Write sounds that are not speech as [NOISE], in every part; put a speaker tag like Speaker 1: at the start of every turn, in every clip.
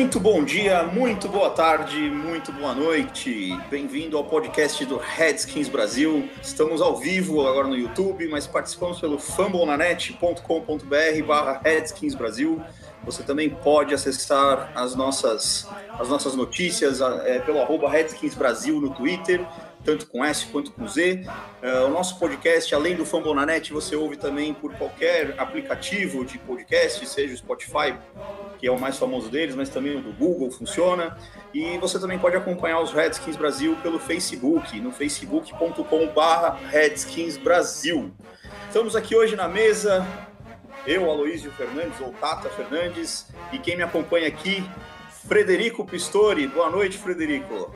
Speaker 1: Muito bom dia, muito boa tarde, muito boa noite. Bem-vindo ao podcast do Redskins Brasil. Estamos ao vivo agora no YouTube, mas participamos pelo fambonanet.com.br barra Redskins Brasil. Você também pode acessar as nossas, as nossas notícias é, pelo arroba Redskins Brasil no Twitter, tanto com S quanto com Z. É, o nosso podcast, além do Fambonanet, você ouve também por qualquer aplicativo de podcast, seja o Spotify, que é o mais famoso deles, mas também o do Google funciona. E você também pode acompanhar os Redskins Brasil pelo Facebook, no facebook.com/barra Redskins Brasil. Estamos aqui hoje na mesa, eu, Aloísio Fernandes, ou Tata Fernandes, e quem me acompanha aqui, Frederico Pistori. Boa noite, Frederico.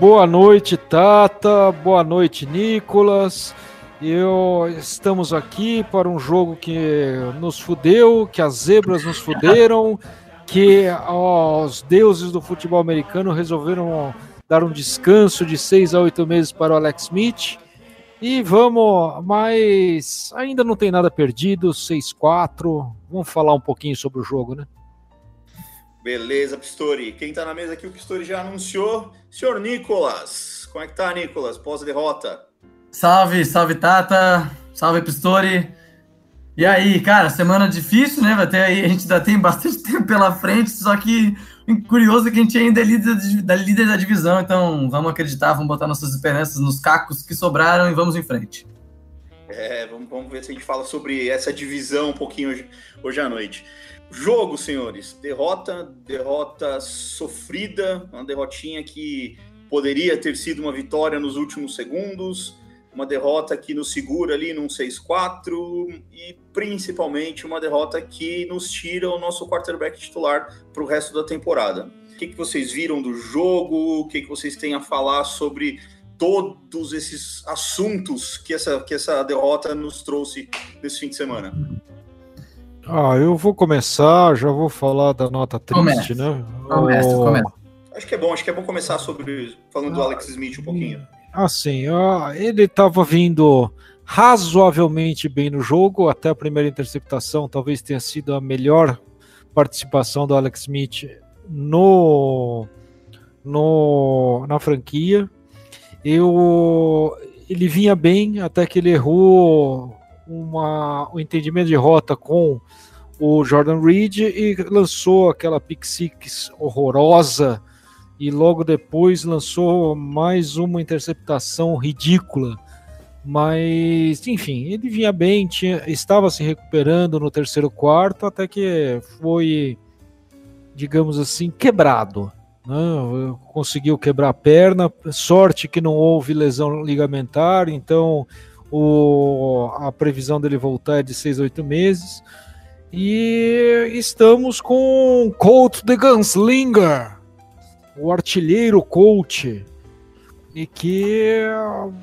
Speaker 2: Boa noite, Tata. Boa noite, Nicolas. Eu estamos aqui para um jogo que nos fudeu, que as zebras nos fuderam, que os deuses do futebol americano resolveram dar um descanso de seis a oito meses para o Alex Smith. E vamos, mas ainda não tem nada perdido, 6-4. Vamos falar um pouquinho sobre o jogo, né?
Speaker 1: Beleza, Pistori. Quem tá na mesa aqui, o Pistori já anunciou. Senhor Nicolas, como é que tá, Nicolas? Pós-derrota.
Speaker 3: Salve, salve Tata, salve Pistori. E aí, cara, semana difícil, né? Ter aí, a gente ainda tem bastante [LAUGHS] tempo pela frente, só que curioso é que a gente ainda é líder da, líder da divisão, então vamos acreditar, vamos botar nossas esperanças nos cacos que sobraram e vamos em frente.
Speaker 1: É, vamos, vamos ver se a gente fala sobre essa divisão um pouquinho hoje, hoje à noite. Jogo, senhores. Derrota, derrota sofrida, uma derrotinha que poderia ter sido uma vitória nos últimos segundos, uma derrota que nos segura ali num 6-4 e principalmente uma derrota que nos tira o nosso quarterback titular para o resto da temporada. O que, que vocês viram do jogo? O que, que vocês têm a falar sobre todos esses assuntos que essa, que essa derrota nos trouxe nesse fim de semana?
Speaker 2: Ah, eu vou começar, já vou falar da nota triste,
Speaker 3: Começa.
Speaker 2: né?
Speaker 3: Começa,
Speaker 2: O-
Speaker 3: começa.
Speaker 1: Acho que é bom, acho que é bom começar sobre falando do Alex Smith um pouquinho.
Speaker 2: Assim, ó, ele estava vindo razoavelmente bem no jogo, até a primeira interceptação talvez tenha sido a melhor participação do Alex Smith no, no na franquia. Eu, ele vinha bem até que ele errou uma, o entendimento de rota com o Jordan Reed e lançou aquela pick six horrorosa e logo depois lançou mais uma interceptação ridícula. Mas, enfim, ele vinha bem, tinha, estava se recuperando no terceiro quarto, até que foi, digamos assim, quebrado. Né? Conseguiu quebrar a perna, sorte que não houve lesão ligamentar, então o, a previsão dele voltar é de 6 a 8 meses. E estamos com Colt the Gunslinger, o artilheiro coach e que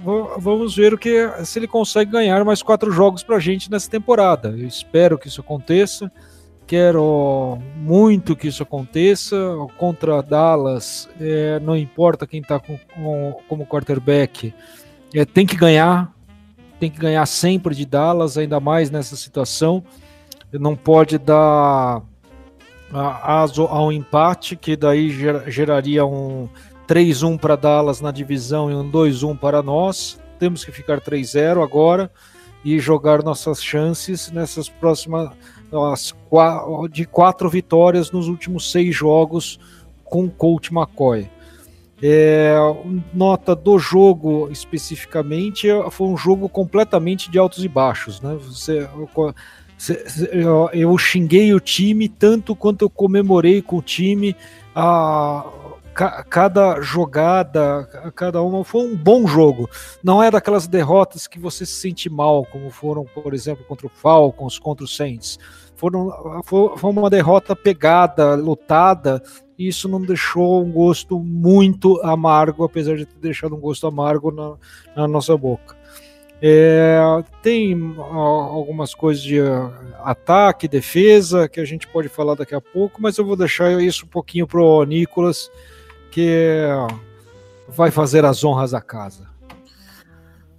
Speaker 2: va- vamos ver o que se ele consegue ganhar mais quatro jogos para a gente nessa temporada. Eu espero que isso aconteça. Quero muito que isso aconteça. Contra Dallas, é, não importa quem está com, com- como quarterback, é, tem que ganhar. Tem que ganhar sempre de Dallas, ainda mais nessa situação. Não pode dar a- aso ao empate, que daí ger- geraria um 3-1 para Dallas na divisão e um 2-1 para nós. Temos que ficar 3-0 agora e jogar nossas chances nessas próximas de quatro vitórias nos últimos seis jogos com o Coach McCoy. É, nota do jogo especificamente foi um jogo completamente de altos e baixos, né? Você, eu, eu xinguei o time tanto quanto eu comemorei com o time. A, ca, cada jogada, cada uma foi um bom jogo. Não é daquelas derrotas que você se sente mal, como foram, por exemplo, contra o Falcons, contra o Saints. Foram, foi uma derrota pegada, lutada, e isso não deixou um gosto muito amargo, apesar de ter deixado um gosto amargo na, na nossa boca. É, tem algumas coisas de ataque, defesa, que a gente pode falar daqui a pouco, mas eu vou deixar isso um pouquinho para o Nicolas, que vai fazer as honras da casa.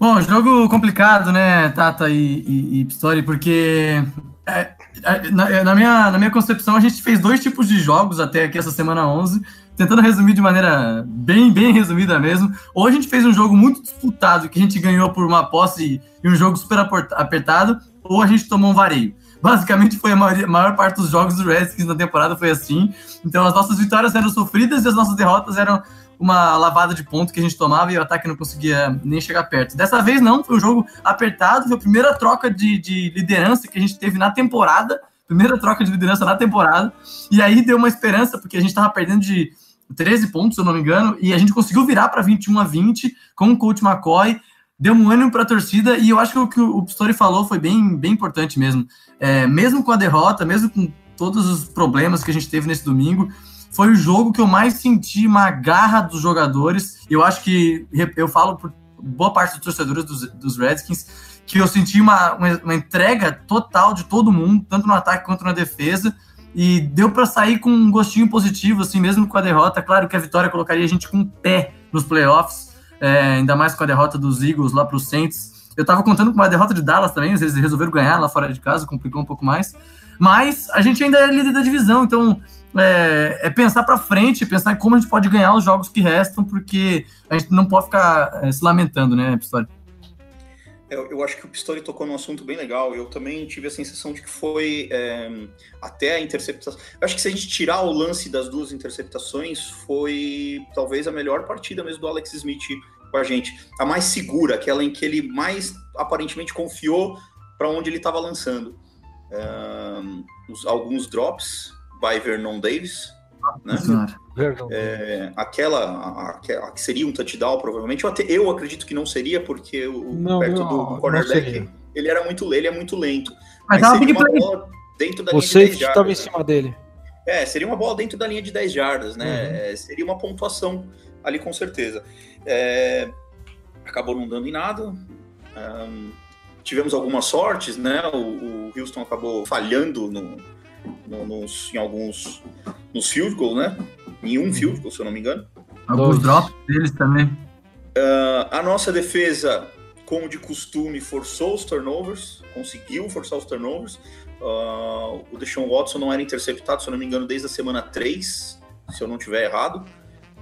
Speaker 3: Bom, jogo complicado, né, Tata e, e, e Pistori, porque é, é, na, na, minha, na minha concepção a gente fez dois tipos de jogos até aqui essa semana 11, tentando resumir de maneira bem, bem resumida mesmo. Ou a gente fez um jogo muito disputado, que a gente ganhou por uma posse e um jogo super apertado, ou a gente tomou um vareio. Basicamente foi a maior, a maior parte dos jogos do Redskins na temporada foi assim. Então as nossas vitórias eram sofridas e as nossas derrotas eram uma lavada de ponto que a gente tomava e o ataque não conseguia nem chegar perto. Dessa vez não, foi um jogo apertado, foi a primeira troca de, de liderança que a gente teve na temporada, primeira troca de liderança na temporada, e aí deu uma esperança, porque a gente estava perdendo de 13 pontos, se eu não me engano, e a gente conseguiu virar para 21 a 20 com o coach McCoy, deu um ânimo para a torcida, e eu acho que o que o Pistori falou foi bem, bem importante mesmo. É, mesmo com a derrota, mesmo com todos os problemas que a gente teve nesse domingo, foi o jogo que eu mais senti uma garra dos jogadores. Eu acho que, eu falo por boa parte dos torcedores dos, dos Redskins, que eu senti uma, uma, entrega total de todo mundo, tanto no ataque quanto na defesa e deu para sair com um gostinho positivo, assim, mesmo com a derrota. Claro que a vitória colocaria a gente com pé nos playoffs, é, ainda mais com a derrota dos Eagles lá para os Saints. Eu estava contando com uma derrota de Dallas também, eles resolveram ganhar lá fora de casa, complicou um pouco mais. Mas a gente ainda é líder da divisão, então é, é pensar para frente, pensar em como a gente pode ganhar os jogos que restam, porque a gente não pode ficar é, se lamentando, né, Pistori?
Speaker 1: Eu, eu, acho que o Pistori tocou num assunto bem legal. Eu também tive a sensação de que foi é, até a interceptação. Eu acho que se a gente tirar o lance das duas interceptações, foi talvez a melhor partida mesmo do Alex Smith com a gente. A mais segura, aquela em que ele mais aparentemente confiou para onde ele estava lançando. Os, alguns drops by Vernon Davis, né? É, aquela, a, a, que seria um touchdown, provavelmente. Eu, até, eu acredito que não seria, porque o não, perto não, do, do cornerback ele era muito ele é muito lento.
Speaker 3: Mas, Mas seria uma bola
Speaker 1: dentro da Você linha de 10
Speaker 2: jardas. estava em cima dele.
Speaker 1: É, seria uma bola dentro da linha de 10 jardas, né? Uhum. É, seria uma pontuação ali com certeza. É, acabou não dando em nada. Um, tivemos algumas sortes, né? O, o Houston acabou falhando no, no, nos, em alguns nos field goals, né? Em um field goal, se eu não me engano.
Speaker 3: Alguns drops deles também.
Speaker 1: Uh, a nossa defesa, como de costume, forçou os turnovers, conseguiu forçar os turnovers. Uh, o Deshaun Watson não era interceptado, se eu não me engano, desde a semana 3, se eu não estiver errado.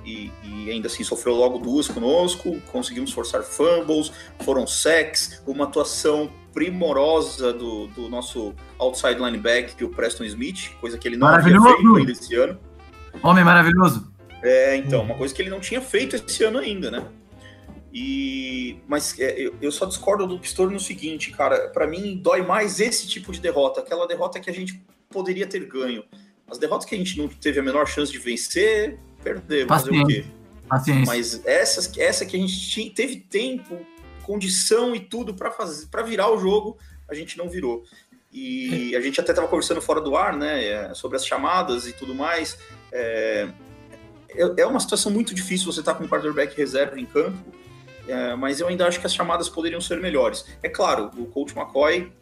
Speaker 1: E, e, ainda assim sofreu logo duas conosco, conseguimos forçar fumbles, foram sacks, uma atuação primorosa do, do nosso outside linebacker, o Preston Smith, coisa que ele não havia feito ainda esse ano.
Speaker 3: Homem maravilhoso.
Speaker 1: É, então, uma coisa que ele não tinha feito esse ano ainda, né? E, mas é, eu, só discordo do Pistor no seguinte, cara. Para mim, dói mais esse tipo de derrota, aquela derrota que a gente poderia ter ganho. As derrotas que a gente não teve a menor chance de vencer, perdemos. Fazer o quê?
Speaker 3: Paciência.
Speaker 1: Mas essas, essa que a gente teve tempo, condição e tudo para fazer, para virar o jogo, a gente não virou. E a gente até estava conversando fora do ar, né, é, sobre as chamadas e tudo mais. É, é, é uma situação muito difícil você estar tá com um quarterback reserva em campo, é, mas eu ainda acho que as chamadas poderiam ser melhores. É claro, o coach McCoy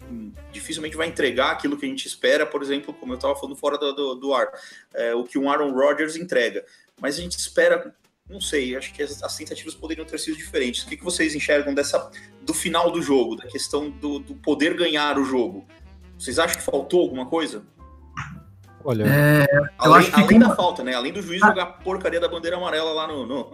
Speaker 1: dificilmente vai entregar aquilo que a gente espera, por exemplo, como eu estava falando fora do, do, do ar, é, o que um Aaron Rodgers entrega. Mas a gente espera não sei, acho que as, as, tentativas poderiam ter sido diferentes. O que, que vocês enxergam dessa do final do jogo, da questão do, do poder ganhar o jogo? Vocês acham que faltou alguma coisa?
Speaker 2: Olha,
Speaker 1: é, além, além da falta, né? Além do juiz ah. jogar a porcaria da bandeira amarela lá no, no,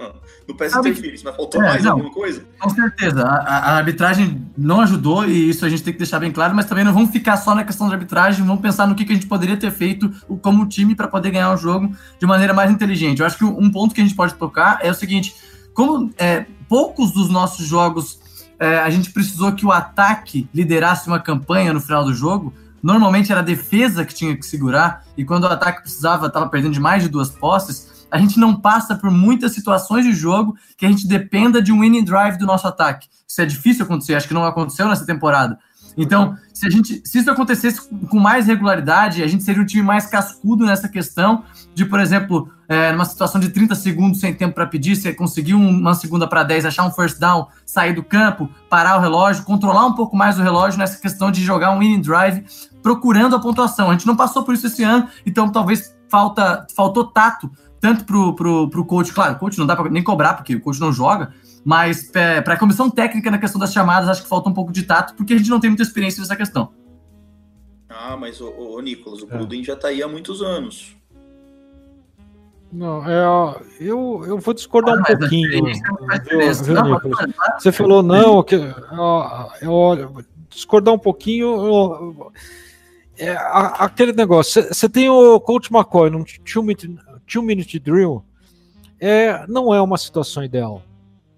Speaker 1: no PS Phillips, mas faltou é, mais não, alguma coisa?
Speaker 3: Com certeza. A, a, arbitragem não ajudou, e isso a gente tem que deixar bem claro, mas também não vamos ficar só na questão da arbitragem, vamos pensar no que, que a gente poderia ter feito como time para poder ganhar o jogo de maneira mais inteligente. Eu acho que um ponto que a gente pode tocar é o seguinte: como é, poucos dos nossos jogos é, a gente precisou que o ataque liderasse uma campanha no final do jogo Normalmente era a defesa que tinha que segurar, e quando o ataque precisava, estava perdendo de mais de duas posses, a gente não passa por muitas situações de jogo que a gente dependa de um winning drive do nosso ataque. Isso é difícil acontecer, acho que não aconteceu nessa temporada. Então, se, a gente, se isso acontecesse com mais regularidade, a gente seria um time mais cascudo nessa questão de, por exemplo, é, numa situação de 30 segundos sem tempo para pedir, você conseguir uma segunda para 10, achar um first down, sair do campo, parar o relógio, controlar um pouco mais o relógio nessa questão de jogar um winning drive, procurando a pontuação. A gente não passou por isso esse ano, então talvez falta, faltou tato, tanto pro, pro, pro coach, claro, o coach não dá para nem cobrar, porque o coach não joga, mas é, para a comissão técnica na questão das chamadas, acho que falta um pouco de tato, porque a gente não tem muita experiência nessa questão.
Speaker 1: Ah, mas o, o Nicolas, o é. Gruden já está aí há muitos anos.
Speaker 2: Não, é, eu, eu vou discordar ah, um pouquinho. Você falou não, que, eu, discordar um pouquinho. Eu, é, aquele negócio, você tem o Coach McCoy num two minute, two minute drill, é, não é uma situação ideal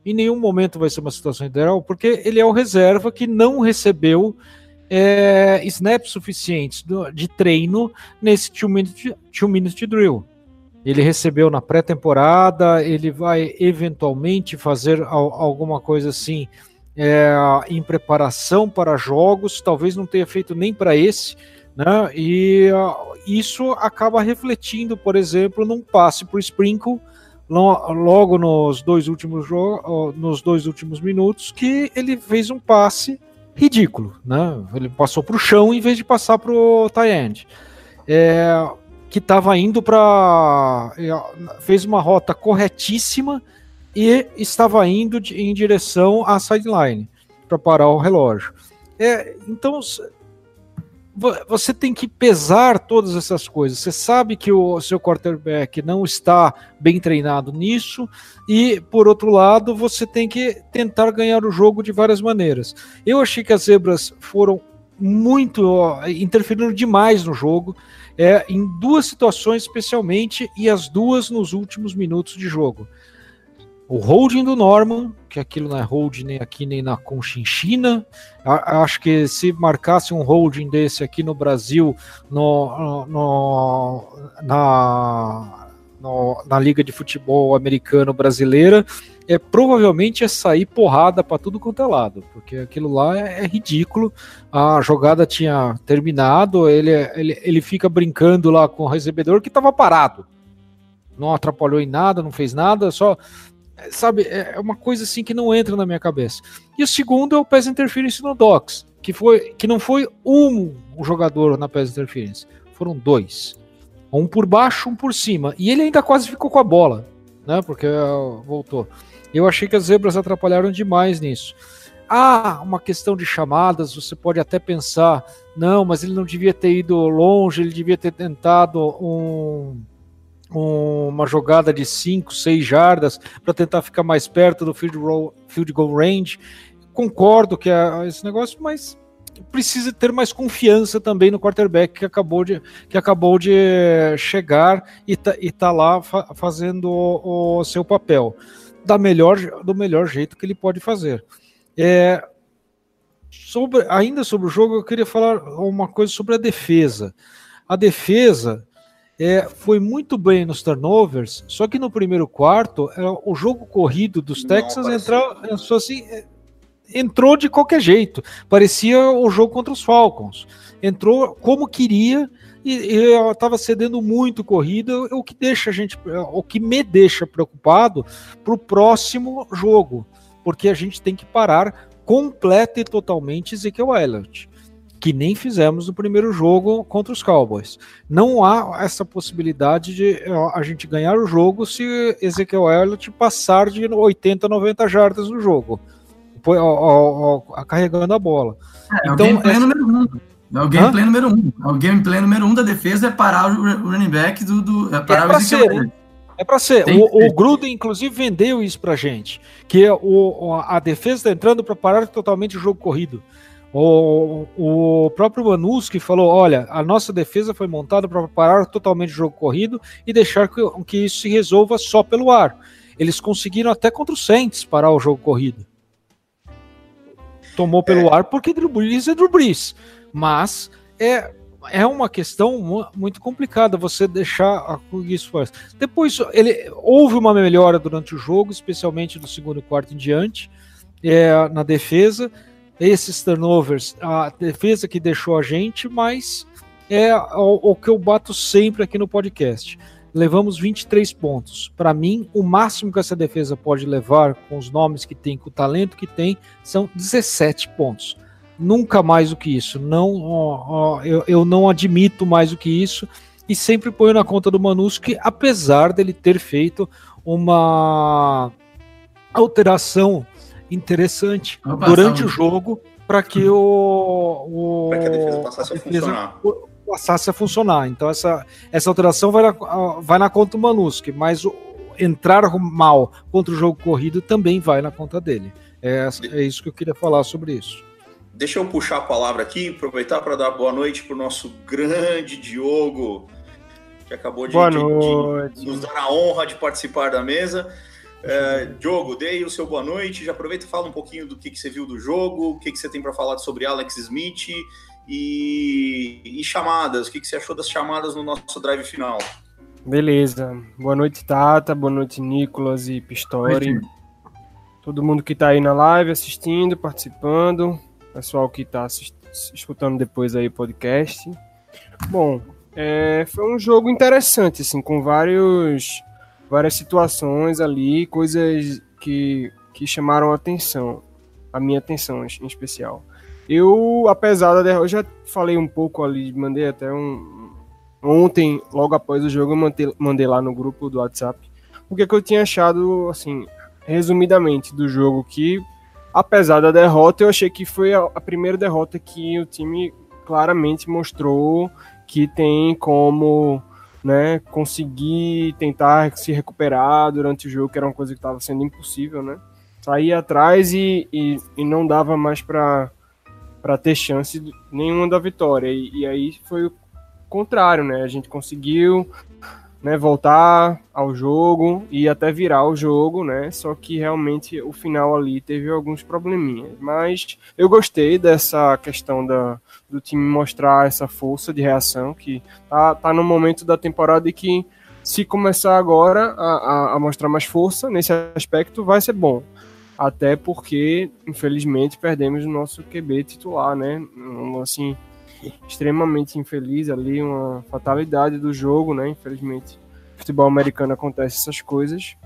Speaker 2: em nenhum momento vai ser uma situação ideal, porque ele é o reserva que não recebeu é, snaps suficientes de treino nesse two minute, two minute drill. Ele recebeu na pré-temporada, ele vai eventualmente fazer al, alguma coisa assim é, em preparação para jogos, talvez não tenha feito nem para esse, né? E uh, isso acaba refletindo, por exemplo, num passe para o Sprinkle logo nos dois últimos jogos, nos dois últimos minutos, que ele fez um passe ridículo, né? Ele passou para o chão em vez de passar para o tie-end. É, que estava indo para. É, fez uma rota corretíssima e estava indo de, em direção à sideline para parar o relógio. É, então você tem que pesar todas essas coisas. Você sabe que o seu quarterback não está bem treinado nisso, e por outro lado, você tem que tentar ganhar o jogo de várias maneiras. Eu achei que as zebras foram muito interferindo demais no jogo, é, em duas situações especialmente, e as duas nos últimos minutos de jogo. O holding do Norman, que aquilo não é holding nem aqui nem na Conchinchina. Acho que se marcasse um holding desse aqui no Brasil, no, no, na, no, na Liga de Futebol Americano Brasileira, é provavelmente é sair porrada para tudo quanto é lado, porque aquilo lá é, é, ridículo. A jogada tinha terminado, ele, ele, ele fica brincando lá com o recebedor que estava parado. Não atrapalhou em nada, não fez nada, só sabe, é, é uma coisa assim que não entra na minha cabeça. E o segundo é o Pass Interference no Docs, que, foi, que não foi um, jogador na Pass Interference, foram dois. Um por baixo, um por cima. E ele ainda quase ficou com a bola, né? Porque uh, voltou. Eu achei que as zebras atrapalharam demais nisso. Ah, uma questão de chamadas, você pode até pensar, não, mas ele não devia ter ido longe, ele devia ter tentado um uma jogada de 5, 6 jardas para tentar ficar mais perto do field, goal, field goal range. Concordo que é esse negócio, mas precisa ter mais confiança também no quarterback que acabou de, que acabou de chegar e tá, e tá lá fa fazendo o, o, seu papel da melhor, do melhor jeito que ele pode fazer. É, sobre, ainda sobre o jogo, eu queria falar uma coisa sobre a defesa. A defesa é, foi muito bem nos turnovers, só que no primeiro quarto, é, o jogo corrido dos Texans entrou, assim, é, entrou de qualquer jeito. Parecia o jogo contra os Falcons. Entrou como queria e estava cedendo muito corrida, o que deixa a gente, o que me deixa preocupado para o próximo jogo, porque a gente tem que parar completa e totalmente Ezekiel Elliott que nem fizemos no primeiro jogo contra os Cowboys. Não há essa possibilidade de a gente ganhar o jogo se Ezequiel Elliott passar de 80, 90 jardas no jogo, carregando a bola.
Speaker 3: É, então, é o gameplay essa... número um. É o gameplay Hã? número um. É o gameplay número um da defesa é parar o running back do. do é parar
Speaker 2: é o Ezequiel ser, né? É para ser. O, o, Gruden, inclusive, vendeu isso pra gente. Que é o, a defesa está entrando para parar totalmente o jogo corrido. O, o próprio Manuski falou: olha, a nossa defesa foi montada para parar totalmente o jogo corrido e deixar que, que, isso se resolva só pelo ar. Eles conseguiram até contra o Saints parar o jogo corrido. Tomou pelo é. ar porque Drew Brees é Drew Brees. Mas é, é uma questão muito complicada você deixar isso faz. Depois ele houve uma melhora durante o jogo, especialmente do segundo quarto em diante, é, na defesa. Esses turnovers, a defesa que deixou a gente, mas é o, o que eu bato sempre aqui no podcast. Levamos 23 pontos. Para mim, o máximo que essa defesa pode levar, com os nomes que tem, com o talento que tem, são 17 pontos nunca mais do que isso. Não, ó, ó, eu, eu não admito mais do que isso e sempre ponho na conta do Manuski, apesar dele ter feito uma alteração interessante durante o jogo para que o, o
Speaker 1: pra que a defesa passasse a, a funcionar.
Speaker 2: Passasse a funcionar. Então essa, essa alteração vai na, vai na conta do Manuski, mas o, entrar mal contra o jogo corrido também vai na conta dele. É, é isso que eu queria falar sobre isso.
Speaker 1: Deixa eu puxar a palavra aqui, aproveitar para dar boa noite para o nosso grande Diogo, que acabou de, de, de, nos dar a honra de participar da mesa. É, Diogo, dei o seu boa noite. Já aproveita e fala um pouquinho do que, que você viu do jogo, o que, que você tem para falar sobre Alex Smith e, e chamadas. O que, que você achou das chamadas no nosso drive final?
Speaker 4: Beleza. Boa noite, Tata. Boa noite, Nicolas e Pistori. Todo mundo que está aí na live assistindo, participando pessoal que está escutando depois aí o podcast. Bom, é, foi um jogo interessante, assim, com vários, várias situações ali, coisas que, que chamaram a atenção, a minha atenção em especial. Eu, apesar da derrota, eu já falei um pouco ali, mandei até um. Ontem, logo após o jogo, eu mandei, mandei lá no grupo do WhatsApp o que, eu tinha achado, assim, resumidamente, do jogo, que apesar da derrota, eu achei que foi a primeira derrota que o time claramente mostrou que tem como né, conseguir tentar se recuperar durante o jogo, que era uma coisa que estava sendo impossível, né? Sair atrás e, e, e não dava mais para ter chance nenhuma da vitória. E, e, aí foi o contrário, né? A gente conseguiu né, voltar ao jogo e até virar o jogo, né? Só que realmente o final ali teve alguns probleminhas. Mas eu gostei dessa questão da, do time mostrar essa força de reação que tá, tá no momento da temporada e que se começar agora a, a, a mostrar mais força nesse aspecto vai ser bom. Até porque, infelizmente, perdemos o nosso QB titular, né? Assim, extremamente infeliz ali, uma fatalidade do jogo, né? Infelizmente, futebol americano acontece essas coisas.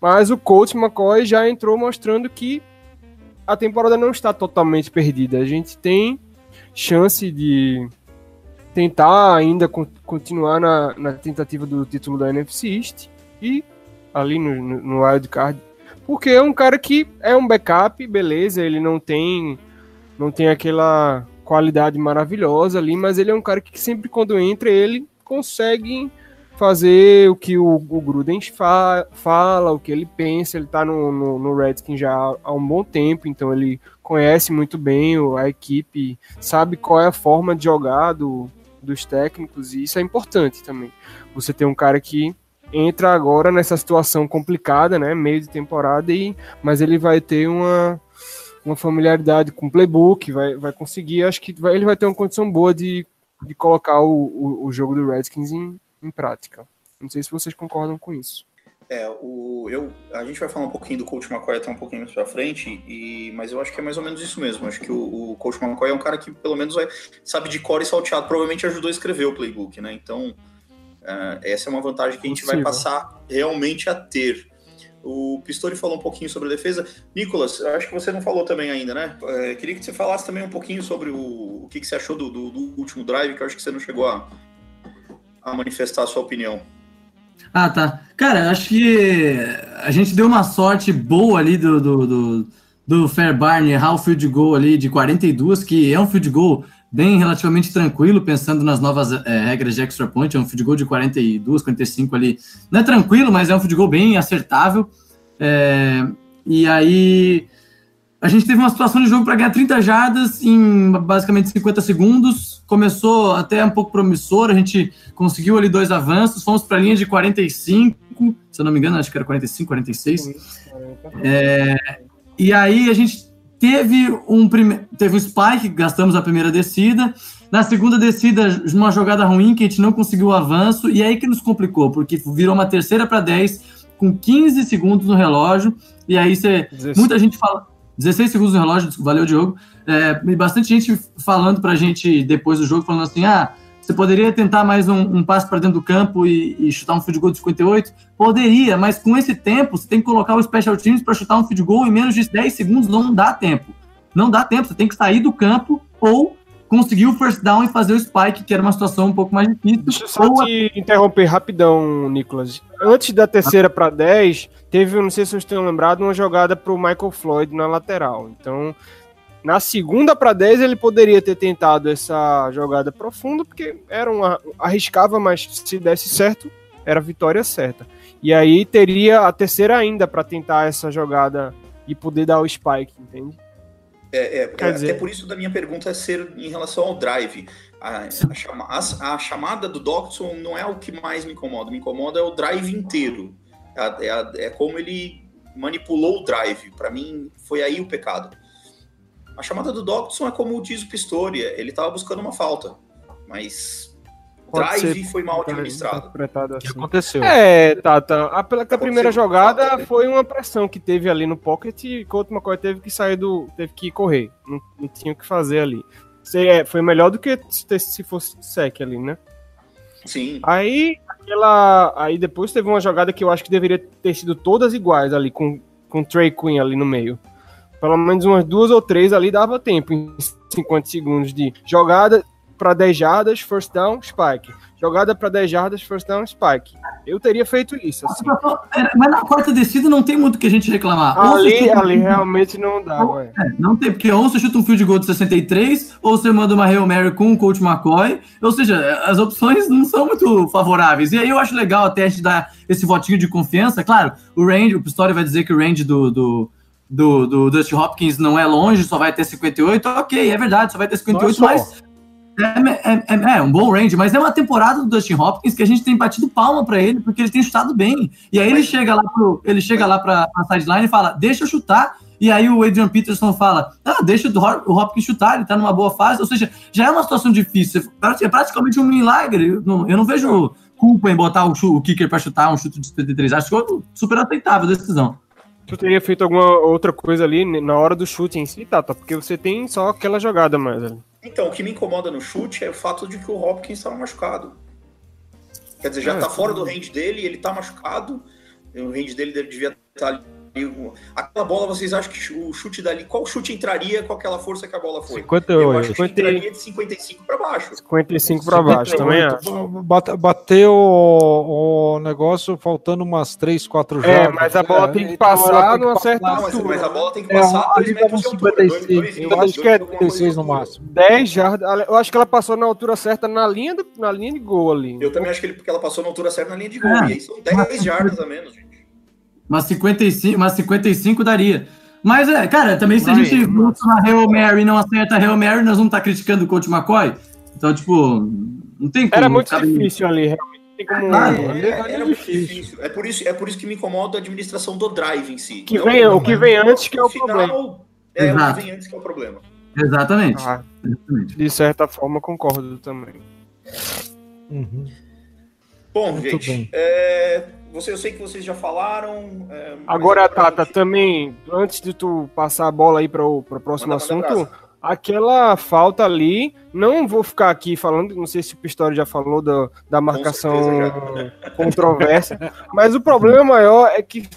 Speaker 4: Mas o coach McCoy já entrou mostrando que a temporada não está totalmente perdida. A gente tem chance de tentar ainda continuar na, na tentativa do título da NFC East e ali no, no, no wild card, porque é um cara que é um backup, beleza, ele não tem não tem aquela qualidade maravilhosa ali, mas ele é um cara que sempre quando entra ele consegue fazer o que o, o Gruden fa fala, o que ele pensa. Ele tá no, no, no Redskins já há um bom tempo, então ele conhece muito bem a equipe, sabe qual é a forma de jogar do, dos técnicos, e isso é importante também. Você tem um cara que entra agora nessa situação complicada, né, meio de temporada, e, mas ele vai ter uma, uma familiaridade com o playbook, vai, vai conseguir, acho que vai, ele vai ter uma condição boa de, de colocar o, o, o jogo do Redskins em, em prática. Não sei se vocês concordam com isso.
Speaker 1: É, o, eu, a gente vai falar um pouquinho do Coach McCoy até um pouquinho mais pra frente, e, mas eu acho que é mais ou menos isso mesmo. Acho que o, o Coach McCoy é um cara que pelo menos vai, sabe de cor e salteado, provavelmente ajudou a escrever o playbook, né? Então, uh, essa é uma vantagem que a gente Possível. vai passar realmente a ter. O Pistori falou um pouquinho sobre a defesa. Nicolas, acho que você não falou também ainda, né? É, queria que você falasse também um pouquinho sobre o, o que, que você achou do, do, do, último drive, que eu acho que você não chegou a, a manifestar a sua opinião.
Speaker 3: Ah, tá. Cara, acho que a gente deu uma sorte boa ali do, do, do, do errar o field goal ali de 42, que é um field goal bem relativamente tranquilo, pensando nas novas é, regras de extra point, é um field goal de 42, 45 ali. Não é tranquilo, mas é um field goal bem acertável. É, e aí a gente teve uma situação de jogo para ganhar 30 jardas em basicamente 50 segundos. Começou até um pouco promissor, a gente conseguiu ali dois avanços, fomos para a linha de 45, se eu não me engano, acho que era 45, 46. É, e aí a gente teve um, teve um spike, gastamos a primeira descida, Na segunda descida, uma jogada ruim que a gente não conseguiu o avanço, e aí que nos complicou, porque virou uma terceira para 10 com 15 segundos no relógio, e aí você. Muita gente fala. 16 segundos no relógio, valeu, Diogo. É, e bastante gente falando pra gente depois do jogo, falando assim: ah, você poderia tentar mais um, um passe para dentro do campo e, e, chutar um field goal de 58? Poderia, mas com esse tempo, você tem que colocar o special teams para chutar um field goal em menos de 10 segundos, não dá tempo. Não dá tempo, você tem que sair do campo ou conseguiu o first down e fazer o spike, que era uma situação um pouco mais difícil.
Speaker 4: Deixa eu só te interromper rapidão, Nicolas. Antes da terceira para 10, teve, não sei se vocês tenham lembrado, uma jogada para o Michael Floyd na lateral. Então, na segunda para 10, ele poderia ter tentado essa jogada profunda, porque era uma, arriscava, mas se desse certo, era a vitória certa. E aí teria a terceira ainda para tentar essa jogada e poder dar o spike, entende?
Speaker 1: É, é, é dizer... até por isso da minha pergunta é ser em relação ao drive. A, a, chama, a, a chamada do Doctson não é o que mais me incomoda. Me incomoda é o drive inteiro. É, é, é como ele manipulou o drive. Para mim, foi aí o pecado. A chamada do Doctson é como diz o Pistori, ele estava buscando uma falta. Mas Pode drive foi mal administrado.
Speaker 4: O que aconteceu? É, Tata. A, a primeira jogada foi uma pressão que teve ali no pocket e Couto McCoy teve que sair do. teve que correr. Não, não tinha o que fazer ali. É, foi melhor do que se fosse sec ali, né?
Speaker 1: Sim.
Speaker 4: Aí, aquela. Aí depois teve uma jogada que eu acho que deveria ter sido todas iguais ali, com, com Trey Queen ali no meio. Pelo menos umas duas ou três ali dava tempo, em 50 segundos de jogada para 10 jardas, first down, spike. Jogada para 10 jardas, first down, spike. Eu teria feito isso. Assim.
Speaker 3: Mas na quarta descida não tem muito que a gente reclamar.
Speaker 4: Ali, ali um... realmente não dá,
Speaker 3: ou, é, não tem, porque ou você chuta um field goal de 63, ou você manda uma Hail Mary com o coach McCoy. Ou seja, as opções não são muito favoráveis. E aí eu acho legal até a gente dar esse votinho de confiança. Claro, o range, o Pistori vai dizer que o range do, do do, do Dusty Hopkins não é longe, só vai ter 58. Ok, é verdade, só vai ter 58, mas é, é, é, é, um bom range, mas é uma temporada do Dustin Hopkins que a gente tem batido palma para ele, porque ele tem chutado bem. E aí ele chega lá pro, ele chega lá para a sideline e fala: "Deixa eu chutar". E aí o Adrian Peterson fala: "Ah, deixa o Hopkins chutar, ele tá numa boa fase". Ou seja, já é uma situação difícil, é praticamente um milagre. Eu não, eu não vejo culpa em botar o, o kicker para chutar um chute de 73. Acho que é super aceitável a decisão.
Speaker 4: Tu teria feito alguma outra coisa ali na hora do chute em si, Tata? Porque você tem só aquela jogada mais.
Speaker 1: Então, o que me incomoda no chute é o fato de que o Hopkins estava machucado. Quer dizer, já está é, fora do range dele, ele está machucado, o range dele devia estar tá Aquela bola, vocês acham que o chute dali, qual chute entraria com aquela força que a bola foi?
Speaker 4: 58.
Speaker 1: Eu acho que entraria de 55 para baixo.
Speaker 4: 55 para baixo, também
Speaker 2: acho. Bateu o, negócio faltando umas 3, 4 jogos. É,
Speaker 4: mas a bola tem que então passar numa certa
Speaker 1: altura. Mas, mas, a bola tem que passar é, 2 metros de altura.
Speaker 4: 56. eu acho que é 36 no máximo. 10 jardas. Eu acho que ela passou na altura certa na linha, do, na linha de gol ali.
Speaker 1: Eu também acho que, ele, porque ela passou na altura certa na linha de gol. Ah, e aí são 10 jardas a menos, gente.
Speaker 3: Mas 55, mas 55 daria. Mas, é, cara, também se a gente volta na Hail Mary e não acerta a Hail Mary, nós vamos estar tá criticando o coach McCoy. Então, tipo, não tem como.
Speaker 4: Era muito sabe? difícil ali, realmente. Tem como...
Speaker 1: Ah, é, é, era muito difícil. É por, isso, é por isso que me incomoda a administração do drive em si.
Speaker 4: Que vem, o que vem antes que é o final, problema.
Speaker 1: É, Exato. o que vem antes que é o problema.
Speaker 3: Exatamente. Ah,
Speaker 4: Exatamente. De certa forma, concordo também.
Speaker 1: Uhum. Bom, Muito gente, é, você, eu sei que vocês já falaram.
Speaker 4: É, Agora, Tata, gente... também, antes de tu passar a bola aí para o próximo manda, assunto, manda aquela falta ali, não vou ficar aqui falando, não sei se o Pistori já falou da, da marcação controversa, [LAUGHS] mas o problema maior é que,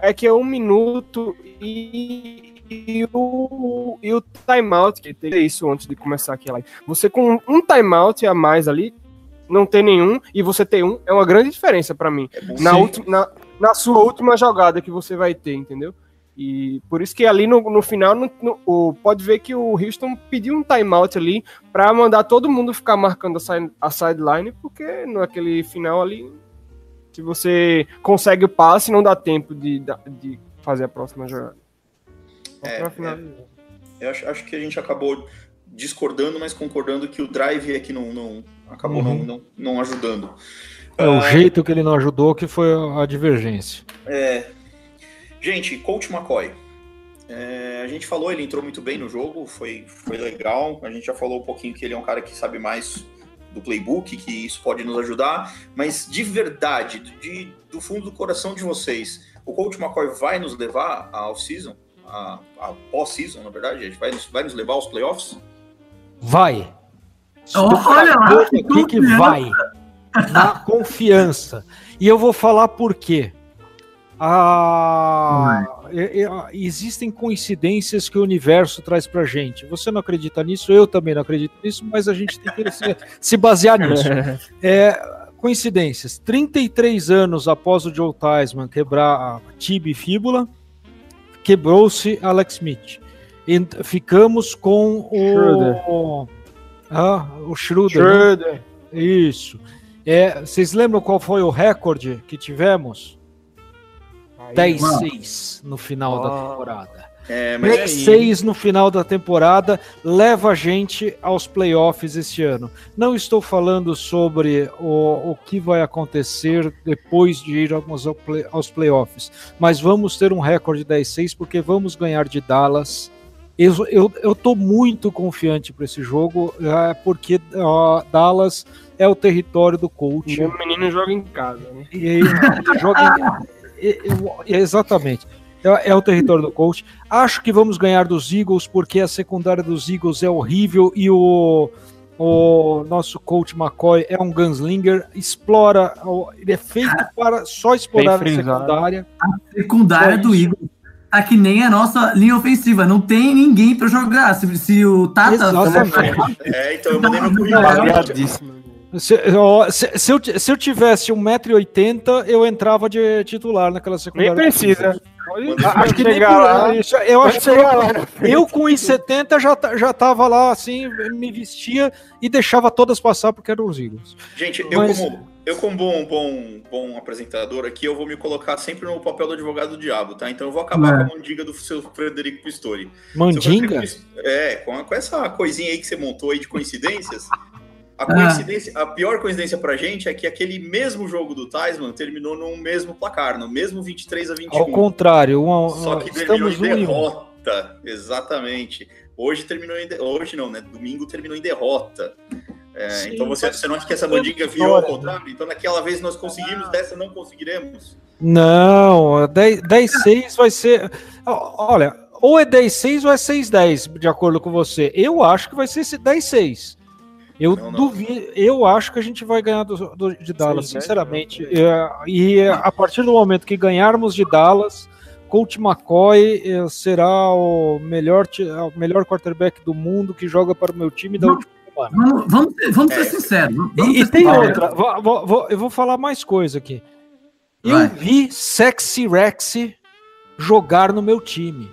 Speaker 4: é que é um minuto e, e o, e o timeout, que tem isso antes de começar aqui a live. Você com um timeout a mais ali, não ter nenhum e você ter um é uma grande diferença para mim. É na, última, na, na, sua última jogada que você vai ter, entendeu? E por isso que ali no, no final, no, no, o, pode ver que o Houston pediu um timeout ali para mandar todo mundo ficar marcando a, side, a sideline, porque naquele final ali, se você consegue o passe, não dá tempo de, de fazer a próxima jogada.
Speaker 1: É, é, eu acho, acho que a gente acabou discordando, mas concordando que o drive é que não, não acabou uhum. não, não, não ajudando.
Speaker 2: É o ah, jeito que ele não ajudou que foi a divergência.
Speaker 1: É. Gente, Coach McCoy. É, a gente falou, ele entrou muito bem no jogo, foi, foi legal. A gente já falou um pouquinho que ele é um cara que sabe mais do playbook, que isso pode nos ajudar. Mas de verdade, de, do fundo do coração de vocês, o coach McCoy vai nos levar à off-season? A, a pós-season, na verdade? A gente vai nos, vai nos levar aos playoffs?
Speaker 2: Vai.
Speaker 3: Olha lá,
Speaker 2: aqui que vai. Na confiança. E eu vou falar por quê. Ah, é- é- existem coincidências que o universo traz pra gente. Você não acredita nisso, eu também não acredito nisso, mas a gente tem que se, [LAUGHS] se basear nisso. [LAUGHS] É, coincidências. 33 anos após o Joe Theismann quebrar a tibia e fíbula, quebrou-se Alex Smith. E ficamos com
Speaker 4: Schroeder.
Speaker 2: O. Ah, o Schroeder. né?
Speaker 4: Schroeder.
Speaker 2: Isso. É, vocês lembram qual foi o recorde que tivemos?
Speaker 4: Aí,
Speaker 2: 10-6 no final da
Speaker 4: Ah.
Speaker 2: temporada.
Speaker 1: É, mas aí,
Speaker 2: 10-6 no final da temporada leva a gente aos playoffs este ano. Não estou falando sobre o, o que vai acontecer depois de irmos ao play- aos playoffs, mas vamos ter um recorde 10-6 porque vamos ganhar de Dallas. Eu, eu, eu tô muito confiante para esse jogo, é, porque ó, Dallas é o território do coach.
Speaker 4: O menino joga em casa, né?
Speaker 2: E ele joga em- e- e- exatamente. É, é o território do coach. Acho que vamos ganhar dos Eagles, porque a secundária dos Eagles é horrível e o, o nosso coach McCoy é um gunslinger. Explora, o- ele é feito [LAUGHS] para só explorar a secundária.
Speaker 3: secundária
Speaker 2: Só
Speaker 3: do. Eagles tá que nem a nossa linha ofensiva. Não tem ninguém pra jogar. Se, se o Tata.
Speaker 2: Exatamente.
Speaker 1: é, então eu mandei meu currículo.
Speaker 2: Eu, se eu tivesse 1,80m, eu entrava de titular naquela secundária.
Speaker 4: Nem precisa.
Speaker 2: Acho que nem por-
Speaker 4: lá.
Speaker 2: isso, eu acho que
Speaker 4: lá. frente.
Speaker 2: Eu com 1,70 já, ta- já tava lá assim, me vestia e deixava todas passar porque eram os Eagles.
Speaker 1: Gente, eu
Speaker 2: Mas-
Speaker 1: como, eu como bom, bom, bom apresentador aqui, eu vou me colocar sempre no papel do advogado do diabo, tá? Então eu vou acabar
Speaker 3: É.
Speaker 1: com a mandiga do seu Frederico Pistori.
Speaker 2: Mandinga?
Speaker 1: Frederico É, com, a- com essa coisinha aí que você montou aí de coincidências. A,
Speaker 3: Ah.
Speaker 1: coincidência, a pior coincidência pra gente é que aquele mesmo jogo do Taisman terminou no mesmo placar, no mesmo 23 a 21.
Speaker 2: Ao contrário, uma,
Speaker 1: Só que terminou em
Speaker 2: e um.
Speaker 1: derrota. Exatamente. Hoje terminou em. de- Hoje não, né? Domingo terminou em derrota. É,
Speaker 2: Sim,
Speaker 1: então você, você não acha que essa
Speaker 2: Vitória.
Speaker 1: virou ao contrário? Então naquela vez nós conseguimos, dessa não conseguiremos.
Speaker 2: Não, 10 10-6 vai ser. Olha, ou é 10-6 ou é 6-10, de acordo com você. Eu acho que vai ser esse 10-6. Eu
Speaker 1: Não, não.
Speaker 2: duvido, eu acho que a gente vai ganhar do, do- de Dallas,
Speaker 4: 6-10,
Speaker 2: sinceramente. É, e é, a partir do momento que ganharmos de Dallas, Colt McCoy é, será o melhor, ti- o melhor quarterback do mundo que joga para o meu time da
Speaker 3: Não.
Speaker 2: última semana.
Speaker 3: Vamos, vamos, ser- vamos
Speaker 1: É.
Speaker 3: ser sinceros. Vamos
Speaker 2: E, e
Speaker 3: ser
Speaker 2: tem
Speaker 3: sinceros.
Speaker 2: outra, vou- vou- vou- eu vou falar mais coisa aqui. Eu
Speaker 3: Vai.
Speaker 2: vi Sexy Rex jogar no meu time.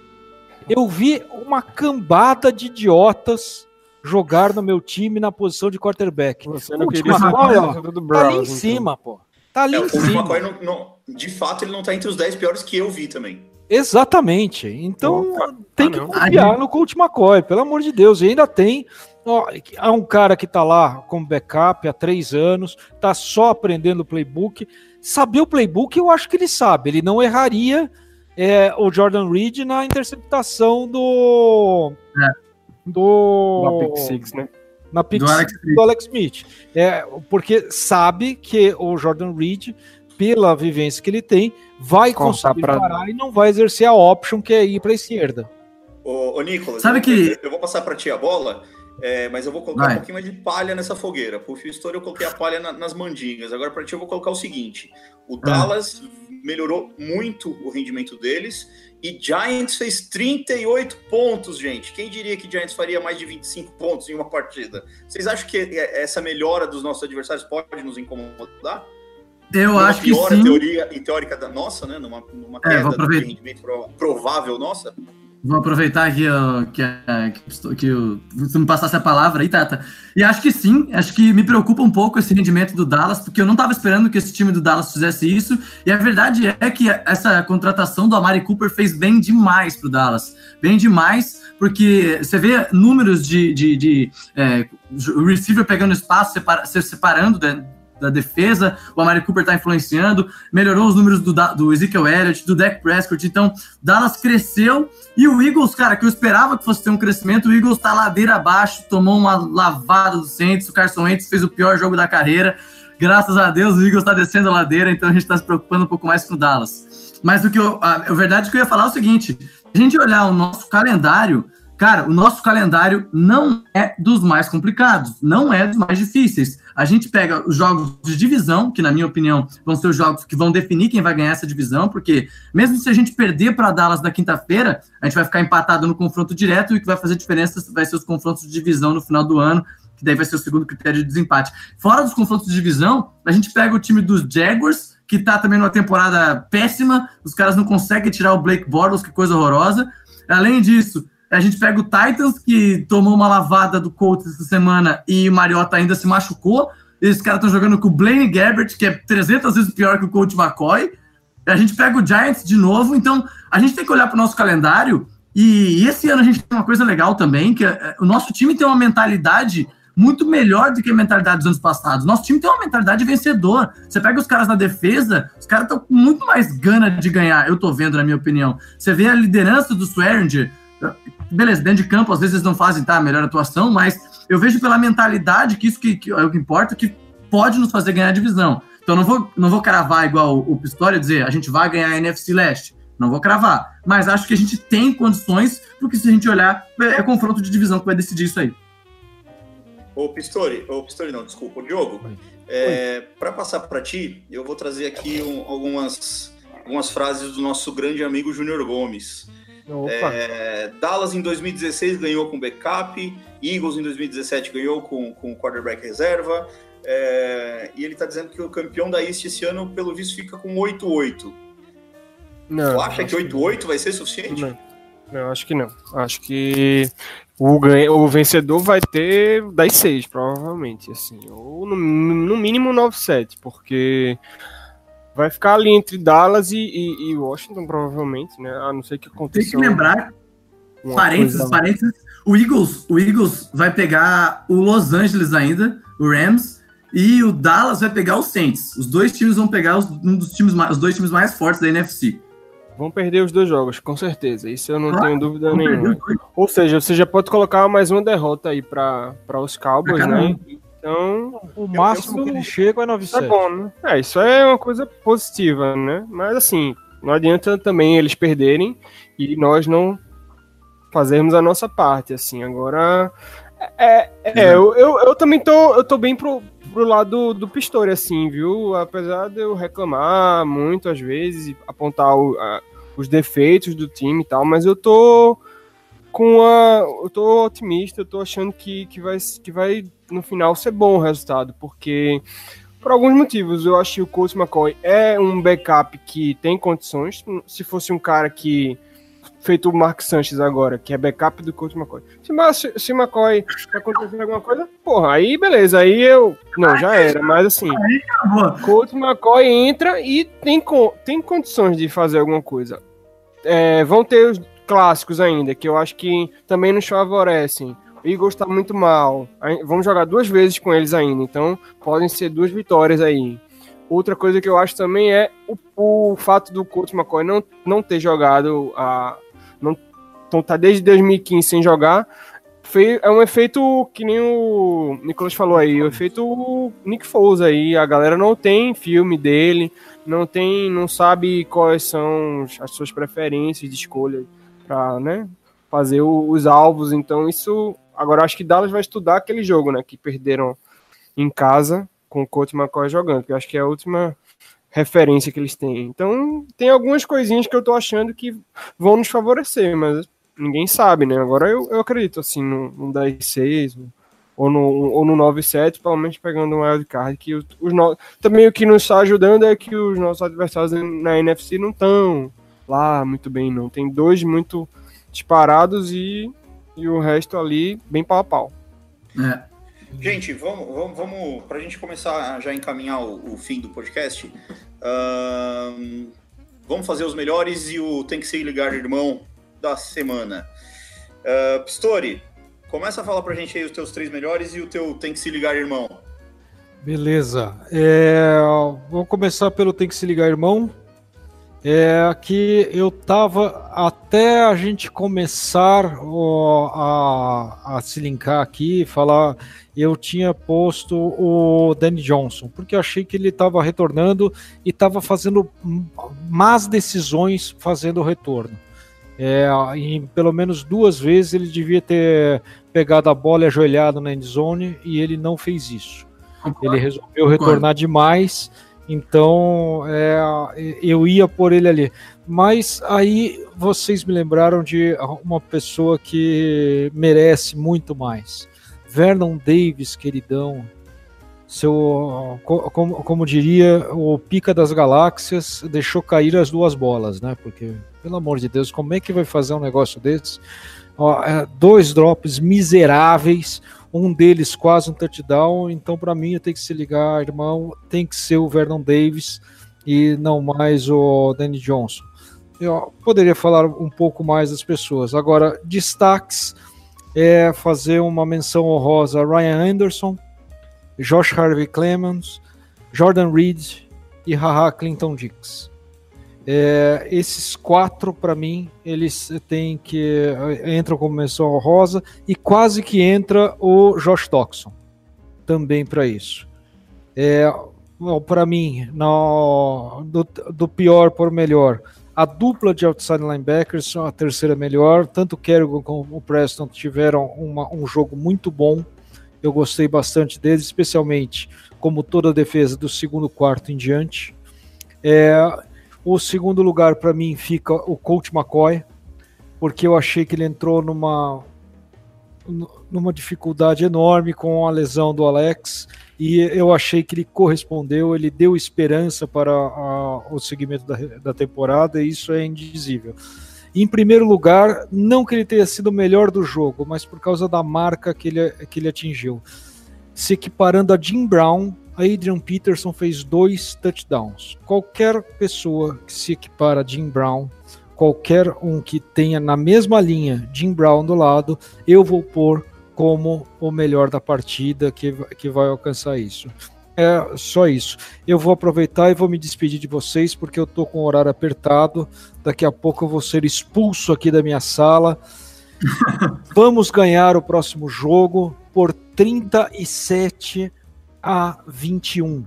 Speaker 2: Eu vi uma cambada de idiotas jogar no meu time na posição de quarterback.
Speaker 4: Você não
Speaker 2: Última
Speaker 4: queria do do
Speaker 2: Tá ali em
Speaker 4: então.
Speaker 2: cima, pô. Tá ali
Speaker 1: É,
Speaker 2: em cima.
Speaker 1: McCoy, não, não- de fato, ele não tá entre os 10 piores que eu vi também.
Speaker 2: Exatamente. Então
Speaker 4: Opa.
Speaker 2: tem
Speaker 4: Ah,
Speaker 2: que
Speaker 4: não.
Speaker 2: confiar no Colt McCoy, pelo amor de Deus. E ainda tem. Ó, é um cara que tá lá como backup há três anos, tá só aprendendo o playbook. Saber o playbook, eu acho que ele sabe. Ele não erraria é, o Jordan Reed na interceptação do. Do.
Speaker 4: Na Pick Six, né?
Speaker 2: na pick
Speaker 3: Do
Speaker 2: six
Speaker 3: Alex Smith.
Speaker 2: do Alex Smith. É, porque sabe que o Jordan Reed, pela vivência que ele tem, vai
Speaker 4: Cortar
Speaker 2: conseguir
Speaker 4: pra-
Speaker 2: parar e não vai exercer a option que é ir para a esquerda.
Speaker 1: Ô, ô Nicolas,
Speaker 3: Sabe
Speaker 1: eu,
Speaker 3: que-
Speaker 1: eu vou passar para ti a bola, é, mas eu vou colocar
Speaker 3: Vai.
Speaker 1: um pouquinho mais de palha nessa fogueira. Pro Fio Story eu coloquei a palha na- nas mandingas. Agora para ti eu vou colocar o seguinte: o
Speaker 3: Ah.
Speaker 1: Dallas melhorou muito o rendimento deles e Giants fez 38 pontos, gente. Quem diria que Giants faria mais de 25 pontos em uma partida? Vocês acham que é, essa melhora dos nossos adversários pode nos incomodar?
Speaker 3: Eu
Speaker 1: Numa
Speaker 3: acho que sim.
Speaker 1: teoria e teórica da nossa, né? Numa, numa
Speaker 3: É,
Speaker 1: queda de rendimento pro- provável nossa.
Speaker 3: Vou aproveitar que, a- que, estou- que o- você me passasse a palavra aí, Tata. E acho que sim, acho que me preocupa um pouco esse rendimento do Dallas, porque eu não estava esperando que esse time do Dallas fizesse isso. E a verdade é que essa contratação do Amari Cooper fez bem demais pro Dallas. Bem demais, porque você vê números de, de, de, é, o receiver pegando espaço, separa- se separando, né, da defesa, o Amari Cooper tá influenciando, melhorou os números do, do Ezekiel Elliott, do Dak Prescott, então Dallas cresceu e o Eagles, cara, que eu esperava que fosse ter um crescimento, o Eagles tá ladeira abaixo, tomou uma lavada do Saints, o Carson Wentz fez o pior jogo da carreira, graças a Deus o Eagles tá descendo a ladeira, então a gente tá se preocupando um pouco mais com o Dallas. Mas o que eu, a, a verdade que eu ia falar é o seguinte, se a gente olhar o nosso calendário, Cara, o nosso calendário não é dos mais complicados, não é dos mais difíceis. A gente pega os jogos de divisão, que na minha opinião vão ser os jogos que vão definir quem vai ganhar essa divisão, porque mesmo se a gente perder para Dallas na quinta-feira, a gente vai ficar empatado no confronto direto e o que vai fazer diferença vai ser os confrontos de divisão no final do ano, que daí vai ser o segundo critério de desempate. Fora dos confrontos de divisão, a gente pega o time dos Jaguars, que tá também numa temporada péssima, os caras não conseguem tirar o Blake Bortles, que coisa horrorosa. Além disso, a gente pega o Titans, que tomou uma lavada do Colts essa semana e o Mariota ainda se machucou. Esses caras estão jogando com o Blaine Gabbert, que é 300 vezes pior que o Colt McCoy. A gente pega o Giants de novo. Então, a gente tem que olhar para o nosso calendário. E esse ano a gente tem uma coisa legal também, que é, o nosso time tem uma mentalidade muito melhor do que a mentalidade dos anos passados. Nosso time tem uma mentalidade vencedora. Você pega os caras na defesa, os caras estão com muito mais gana de ganhar, eu tô vendo, na minha opinião. Você vê a liderança do Swearinger, beleza, dentro de campo, às vezes eles não fazem tá, a melhor atuação, mas eu vejo pela mentalidade que isso que, que é o que importa, que pode nos fazer ganhar a divisão. Então não vou, não vou cravar igual o, o Pistori dizer, a gente vai ganhar a NFC Leste. Não vou cravar. Mas acho que a gente tem condições, porque se a gente olhar, é, é confronto de divisão que vai decidir isso aí.
Speaker 1: Ô Pistori, ô Pistori não, desculpa, o Diogo. É, para passar para ti, eu vou trazer aqui um- algumas, algumas frases do nosso grande amigo Júnior Gomes. É, Dallas em 2016 ganhou com backup, Eagles em 2017 ganhou com, com quarterback reserva, é, e ele tá dizendo que o campeão da East esse ano, pelo visto, fica com 8-8.
Speaker 4: não.
Speaker 1: Tu acha que
Speaker 4: acho
Speaker 1: 8-8 vai ser suficiente?
Speaker 4: Não. Não, acho que não. Acho que o, ganha, o vencedor vai ter 10-6, provavelmente, assim. Ou no, no mínimo 9-7, porque vai ficar ali entre Dallas e, e- e Washington, provavelmente, né? A não ser que
Speaker 3: Tem
Speaker 4: aconteça
Speaker 3: que lembrar, parênteses, parênteses, o Eagles, o Eagles vai pegar o Los Angeles ainda, o Rams, e o Dallas vai pegar o Saints. Os dois times vão pegar os, um dos times, mais- os dois times mais fortes da NFC.
Speaker 4: Vão perder os dois jogos, com certeza. Isso eu não
Speaker 3: Claro,
Speaker 4: tenho dúvida nenhuma. Ou seja, você já pode colocar mais uma derrota aí para os Cowboys, né? Então,
Speaker 2: O máximo
Speaker 4: eu-
Speaker 2: que eles chegam é
Speaker 4: Isso é
Speaker 2: 9-7.
Speaker 4: bom, né? É, isso é uma coisa positiva, né? Mas assim, não adianta também eles perderem e nós não fazermos a nossa parte, assim. Agora, é, é eu, eu, eu também tô, eu tô bem pro, pro lado do Pistori, assim, viu? Apesar de eu reclamar muito às vezes e apontar o- a- os defeitos do time e tal, mas eu tô com a. Eu tô otimista, eu tô achando que, que, vai, que vai no final ser bom o resultado, porque por alguns motivos. Eu acho que o Coach McCoy é um backup que tem condições. Se fosse um cara que. Feito o Mark Sanchez agora, que é backup do Coach McCoy. Se, se, McCoy acontecer alguma coisa, porra, aí beleza, aí eu. Não, já era, mas assim. Coach McCoy entra e tem, tem condições de fazer alguma coisa. É, vão ter os clássicos ainda, que eu acho que também nos favorecem. O Eagles está muito mal. Vamos jogar duas vezes com eles ainda, então podem ser duas vitórias aí. Outra coisa que eu acho também é o, o fato do Coach McCoy não, não ter jogado a. Não, então tá desde 2015 sem jogar. Fe- É um efeito que nem o Nicolas falou aí, o efeito Nick Foles aí. A galera não tem filme dele, não tem, não sabe quais são as suas preferências de escolha para, né, fazer o- os alvos. Então isso, agora acho que Dallas vai estudar aquele jogo, né, que perderam em casa com o Coach McCoy jogando, que acho que é a última referência que eles têm. Então tem algumas coisinhas que eu tô achando que vão nos favorecer, mas ninguém sabe, né? Agora eu, eu acredito assim no, no 10-6 ou no, ou no 9-7, pelo menos pegando um wildcard, que os, os no... também o que nos está ajudando é que os nossos adversários na NFC não estão lá muito bem, não. Tem dois muito disparados e, e o resto ali bem pau a pau.
Speaker 3: É.
Speaker 1: Gente, vamos, vamos, vamos para a gente começar a já encaminhar o, o fim do podcast. ahn, vamos fazer os melhores e o tem que se ligar, irmão, da semana. Ah, Pistori, começa a falar pra gente aí os teus três melhores e o teu tem que se ligar, irmão.
Speaker 2: Beleza. É, vamos começar pelo Tem que se ligar, irmão. É que eu tava até a gente começar ó, a, a se linkar aqui, falar, eu tinha posto o Danny Johnson, porque achei que ele estava retornando e estava fazendo más decisões fazendo o retorno. É, em pelo menos duas vezes ele devia ter pegado a bola e ajoelhado na endzone e ele não fez isso. Ele resolveu retornar demais então, é, eu ia por ele ali. Mas aí vocês me lembraram de uma pessoa que merece muito mais. Vernon Davis, queridão. Seu, como, como diria, o pica das galáxias deixou cair as duas bolas, né? Porque, pelo amor de Deus, como é que vai fazer um negócio desse? Ó, é, dois drops miseráveis um deles quase um touchdown, então para mim tenho que se ligar, irmão, tem que ser o Vernon Davis e não mais o Danny Johnson. Eu poderia falar um pouco mais das pessoas. Agora, destaques é fazer uma menção honrosa a Ryan Anderson, Josh Harvey Clemens, Jordan Reed e Haha Clinton Dix. É, esses quatro, para mim, eles têm que entram como menção rosa e quase que entra o Josh Toxon também para isso. É, para mim, no, do, do, pior por melhor, a dupla de outside linebackers, a terceira melhor. Tanto o Kerrigan como o Preston tiveram uma, um jogo muito bom. Eu gostei bastante deles, especialmente como toda a defesa do segundo quarto em diante. É, o segundo lugar para mim fica o Coach McCoy, porque eu achei que ele entrou numa numa dificuldade enorme com a lesão do Alex e eu achei que ele correspondeu, ele deu esperança para a, o segmento da, da temporada e isso é indizível. Em primeiro lugar, não que ele tenha sido o melhor do jogo, mas por causa da marca que ele, que ele atingiu. Se equiparando a Jim Brown, Adrian Peterson fez dois touchdowns. Qualquer pessoa que se equipara a Jim Brown, qualquer um que tenha na mesma linha Jim Brown do lado, eu vou pôr como o melhor da partida que, que vai alcançar isso. É só isso. Eu vou aproveitar e vou me despedir de vocês porque eu tô com o horário apertado. Daqui a pouco eu vou ser expulso aqui da minha sala. [LAUGHS] Vamos ganhar o próximo jogo por 37 a 21.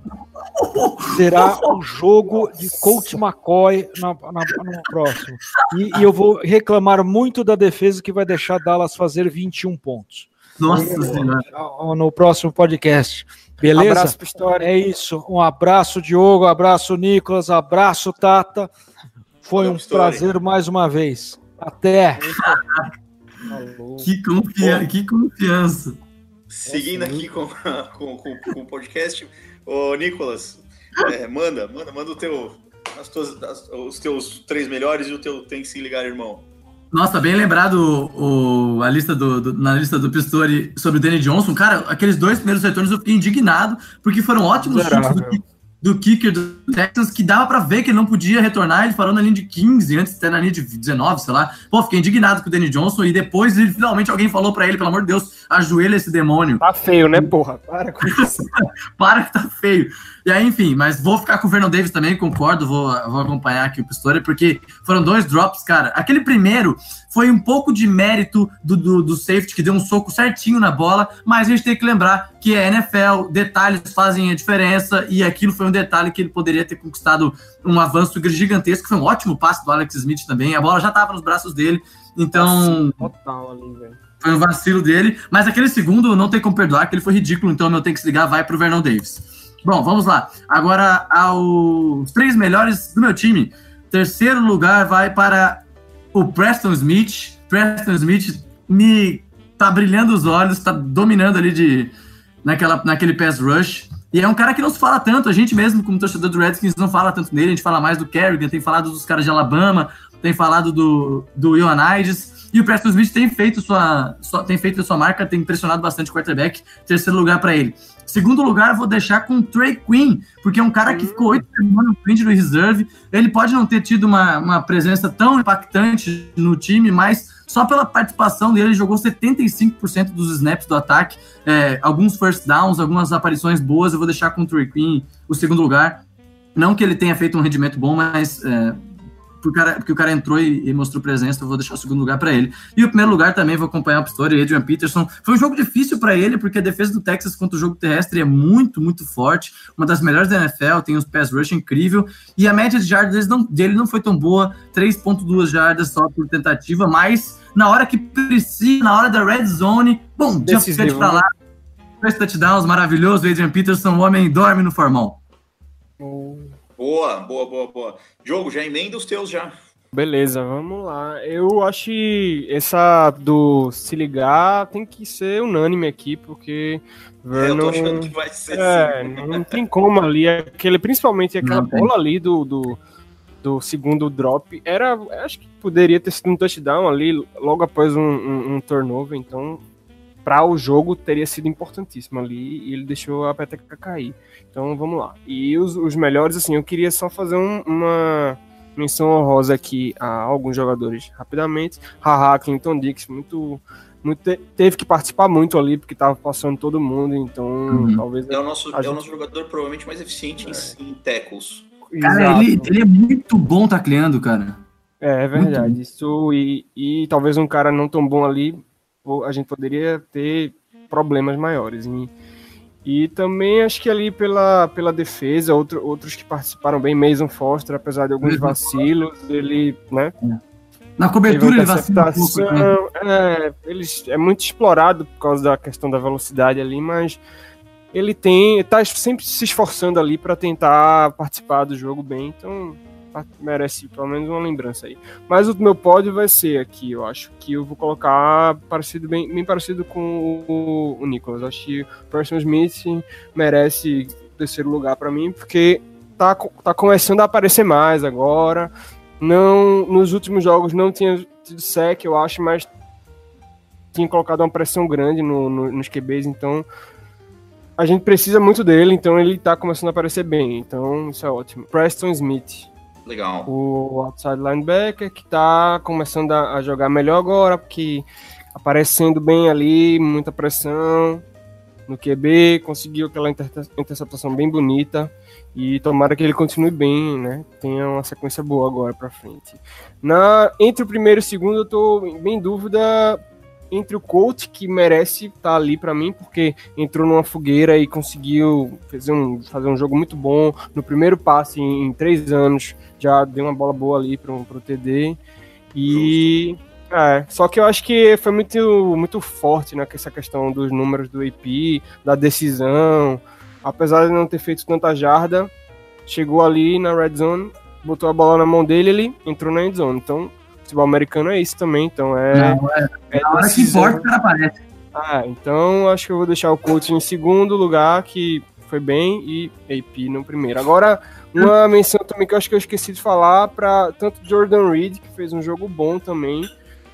Speaker 2: Será um jogo de Coach McCoy na, na, no próximo. E, e, eu vou reclamar muito da defesa que vai deixar Dallas fazer 21 pontos.
Speaker 3: Nossa Senhora.
Speaker 2: No próximo podcast. Beleza? Abraço, Pistori. É isso. Um abraço, Diogo. Abraço, Nicolas. Abraço, Tata. Foi um prazer mais uma vez. Até. [LAUGHS]
Speaker 3: Que, confia que confiança.
Speaker 1: Seguindo aqui com, com, com, com, o podcast, ô Nicolas, é, manda, manda, manda o teu, as tuas, as, os teus três melhores e o teu tem que se ligar, irmão.
Speaker 3: Nossa, bem lembrado o, a lista do, do, na lista do Pistori sobre o Danny Johnson. Cara, aqueles dois primeiros retornos eu fiquei indignado, porque foram ótimos chutes do, do kicker do Texans que dava para ver que ele não podia retornar, ele parou na linha de 15, antes até na linha de 19, sei lá. Pô, fiquei indignado com o Danny Johnson e depois ele, finalmente alguém falou para ele, pelo amor de Deus, ajoelha esse demônio.
Speaker 4: Tá feio, né, porra? Para com isso. [LAUGHS]
Speaker 3: para que tá feio. E aí, enfim, mas vou ficar com o Vernon Davis também, concordo, vou, vou acompanhar aqui o Pistori, porque foram dois drops, cara. Aquele primeiro foi um pouco de mérito do, do, do, safety, que deu um soco certinho na bola, mas a gente tem que lembrar que é NFL, detalhes fazem a diferença, e aquilo foi um detalhe que ele poderia ter conquistado um avanço gigantesco. Foi um ótimo passe do Alex Smith também, a bola já estava nos braços dele, então. Total ali, velho. Foi um vacilo dele, mas aquele segundo não tem como perdoar, que ele foi ridículo, então meu tem que se ligar, vai pro Vernon Davis. Bom, vamos lá. Agora, aos três melhores do meu time. Terceiro lugar vai para o Preston Smith. Preston Smith me tá brilhando os olhos, tá dominando ali de naquela, naquele pass rush. E é um cara que não se fala tanto, a gente mesmo, como torcedor do Redskins, não fala tanto nele, a gente fala mais do Kerrigan, tem falado dos caras de Alabama, tem falado do, do Ioannidis, e o Preston Smith tem feito sua, sua, tem feito sua marca, tem impressionado bastante o quarterback, terceiro lugar para ele. Segundo lugar, vou deixar com o Trey Quinn, porque é um cara que ficou oito semanas no frente do reserve. Ele pode não ter tido uma, uma presença tão impactante no time, mas só pela participação dele, ele jogou 75% dos snaps do ataque, é, alguns first downs, algumas aparições boas. Eu vou deixar com o Trey Queen o segundo lugar. Não que ele tenha feito um rendimento bom, mas é, porque, o cara, porque o cara entrou e, e, mostrou presença, eu vou deixar o segundo lugar para ele. E o primeiro lugar também vou acompanhar o Pistori, Adrian Peterson. Foi um jogo difícil para ele, porque a defesa do Texas contra o jogo terrestre é muito, muito forte. Uma das melhores da NFL, tem os pass rush incrível. E a média de jardas não, dele não foi tão boa, 3.2 jardas só por tentativa, mas na hora que precisa, na hora da red zone, bom,
Speaker 4: Decisivo,
Speaker 3: pra lá. Dois touchdowns, maravilhoso. Adrian Peterson, o homem dorme no formol.
Speaker 1: Boa, boa, boa, boa. Diogo, já emenda os teus já.
Speaker 4: Beleza, vamos lá. Eu acho que essa do se ligar tem que ser unânime aqui, porque
Speaker 1: Vernon... Eu tô achando que vai ser
Speaker 4: é, assim. Não tem como ali, aquele, principalmente aquela não, bola ali do, do, do, segundo drop, era, acho que poderia ter sido um touchdown ali logo após um, um, um turnover, então para o jogo teria sido importantíssimo ali e ele deixou a peteca cair. Então vamos lá. E os, os melhores, assim, eu queria só fazer um, uma menção honrosa aqui a alguns jogadores rapidamente. Haha, Clinton Dix, muito. Muito, teve que participar muito ali, porque tava passando todo mundo, então uhum. talvez.
Speaker 1: É o nosso, é gente... o nosso jogador provavelmente mais eficiente é. em, em tackles.
Speaker 3: Cara, ele, ele é muito bom tacleando, cara.
Speaker 4: É, é verdade. Isso, e, e talvez um cara não tão bom ali a gente poderia ter problemas maiores. E, e também acho que ali pela, pela defesa, outro, outros que participaram bem, Mason Foster, apesar de alguns vacilos, ele, né?
Speaker 3: Na cobertura ele vacila um pouco, né?
Speaker 4: é, ele é muito explorado por causa da questão da velocidade ali, mas ele tem, tá sempre se esforçando ali para tentar participar do jogo bem, então merece pelo menos uma lembrança aí. Mas o meu pódio vai ser aqui, eu acho que eu vou colocar parecido bem, bem parecido com o, o Nicholas. Acho que o Person Smith merece terceiro lugar para mim, porque tá, tá começando a aparecer mais agora. Não, nos últimos jogos não tinha tido sec, eu acho, mas tinha colocado uma pressão grande no, no, nos QBs, então a gente precisa muito dele, então ele tá começando a aparecer bem, então isso é ótimo. Preston Smith,
Speaker 1: Legal.
Speaker 4: O outside linebacker que tá começando a, jogar melhor agora, porque aparecendo bem ali, muita pressão no QB, conseguiu aquela interceptação bem bonita e tomara que ele continue bem, né? Tenha uma sequência boa agora para frente. Na entre o primeiro e o segundo eu tô bem em dúvida entre o coach que merece estar tá ali para mim, porque entrou numa fogueira e conseguiu fazer um, fazer um jogo muito bom. No primeiro passe em, em três anos, já deu uma bola boa ali para o TD. E. É, só que eu acho que foi muito, muito forte né, essa questão dos números do AP, da decisão. Apesar de não ter feito tanta jarda, chegou ali na red zone, botou a bola na mão dele ele entrou na end zone. Então, futebol americano é isso também, então é.
Speaker 3: Não, é, é na hora que importa, o cara aparece.
Speaker 4: Ah, então acho que eu vou deixar o coach em segundo lugar, que foi bem, e AP no primeiro. Agora, uma menção também que eu acho que eu esqueci de falar para tanto Jordan Reed, que fez um jogo bom também.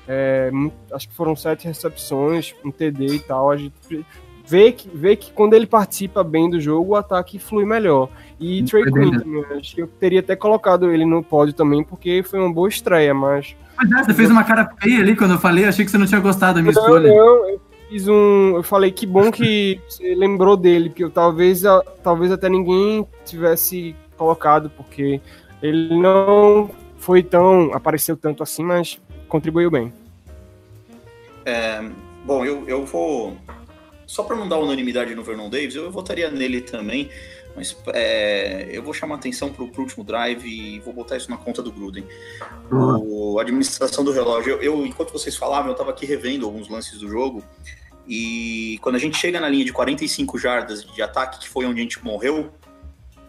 Speaker 4: É, acho que foram sete recepções, um TD e tal. A gente vê que, vê que quando ele participa bem do jogo, o ataque flui melhor. E Trey Quinn também, acho que eu teria até colocado ele no pódio também, porque foi uma boa estreia, mas.
Speaker 3: Mas é, você fez uma cara feia ali quando eu falei, achei que você não tinha gostado da minha
Speaker 4: não,
Speaker 3: escolha.
Speaker 4: Não, eu fiz um. Eu falei que bom que você lembrou dele, porque eu, talvez, talvez até ninguém tivesse colocado, porque ele não foi tão. apareceu tanto assim, mas contribuiu bem.
Speaker 1: É, bom, eu, eu vou só para não dar unanimidade no Vernon Davis, eu votaria nele também, mas é, eu vou chamar atenção para o último drive e vou botar isso na conta do Gruden. O, a administração do relógio, eu, eu, enquanto vocês falavam, eu estava aqui revendo alguns lances do jogo, e quando a gente chega na linha de 45 jardas de ataque, que foi onde a gente morreu,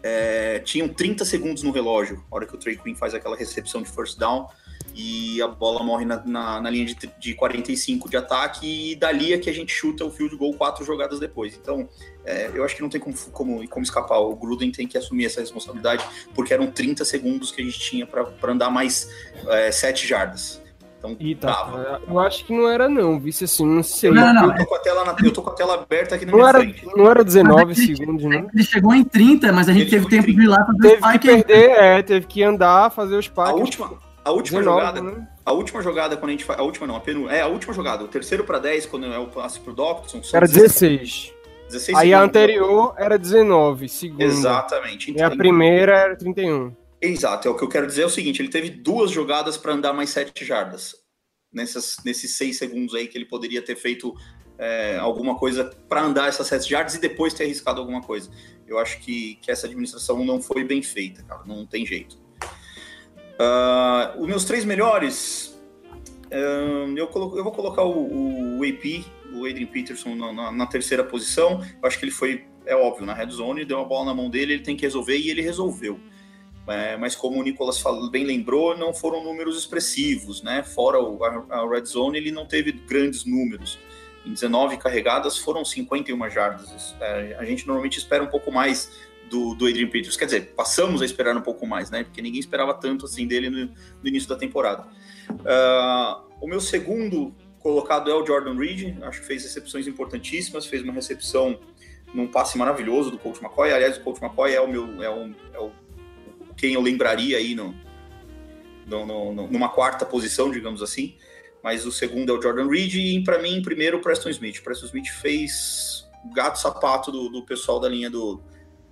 Speaker 1: é, tinham 30 segundos no relógio, a hora que o Trey Quinn faz aquela recepção de first down, e a bola morre na, na, na, linha de, de 45 de ataque e dali é que a gente chuta o field goal quatro jogadas depois. Então, é, eu acho que não tem como, como, como escapar. O Gruden tem que assumir essa responsabilidade, porque eram 30 segundos que a gente tinha para andar mais é, 7 jardas. Então,
Speaker 4: tá, eu acho que não era não, vice assim, não sei.
Speaker 1: Não, não, eu, tô com a tela na, eu tô com a tela aberta aqui na
Speaker 4: não
Speaker 1: minha
Speaker 4: era,
Speaker 1: frente.
Speaker 4: Não era 19 segundos, né?
Speaker 3: Ele chegou em 30, mas a gente
Speaker 1: Ele
Speaker 3: teve tempo 30. de ir lá
Speaker 4: fazer teve o spike. Teve que perder, é, teve que andar, fazer o spike.
Speaker 1: A última, A última
Speaker 4: 19,
Speaker 1: jogada,
Speaker 4: né?
Speaker 1: a última jogada quando a gente faz, a última não, a penu, é a última jogada, o terceiro para 10 quando é o passe pro Doctson, são
Speaker 4: Era 16.
Speaker 1: 16
Speaker 4: Aí a
Speaker 1: segundos.
Speaker 4: anterior era 19, segunda.
Speaker 1: Exatamente.
Speaker 4: E a
Speaker 1: Então,
Speaker 4: primeira era 31.
Speaker 1: Exato, é o que eu quero dizer é o seguinte, ele teve duas jogadas para andar mais 7 jardas. Nessas, nesses 6 segundos aí que ele poderia ter feito é, alguma coisa para andar essas 7 jardas e depois ter arriscado alguma coisa. Eu acho que, que essa administração não foi bem feita, cara, não tem jeito. Ah, os meus três melhores, eu, colo- eu vou colocar o, o AP, o Adrian Peterson, na, na- na terceira posição. Eu acho que ele foi, é óbvio, na red zone, deu uma bola na mão dele, ele tem que resolver e ele resolveu. É, mas como o Nicolas falou- bem lembrou, não foram números expressivos, né? Fora o, a, a red zone, ele não teve grandes números. Em 19 carregadas foram 51 jardas. É, a gente normalmente espera um pouco mais do, do Adrian Peterson. Quer dizer, passamos a esperar um pouco mais, né? Porque ninguém esperava tanto assim dele no, no início da temporada. Ah, o meu segundo colocado é o Jordan Reed. Acho que fez recepções importantíssimas, fez uma recepção num passe maravilhoso do Coach McCoy. Aliás, o Coach McCoy é o meu é o, é o quem eu lembraria aí no, no- no- numa quarta posição, digamos assim. Mas o segundo é o Jordan Reed e para mim, primeiro, o Preston Smith. O Preston Smith fez gato sapato do, do pessoal da linha do,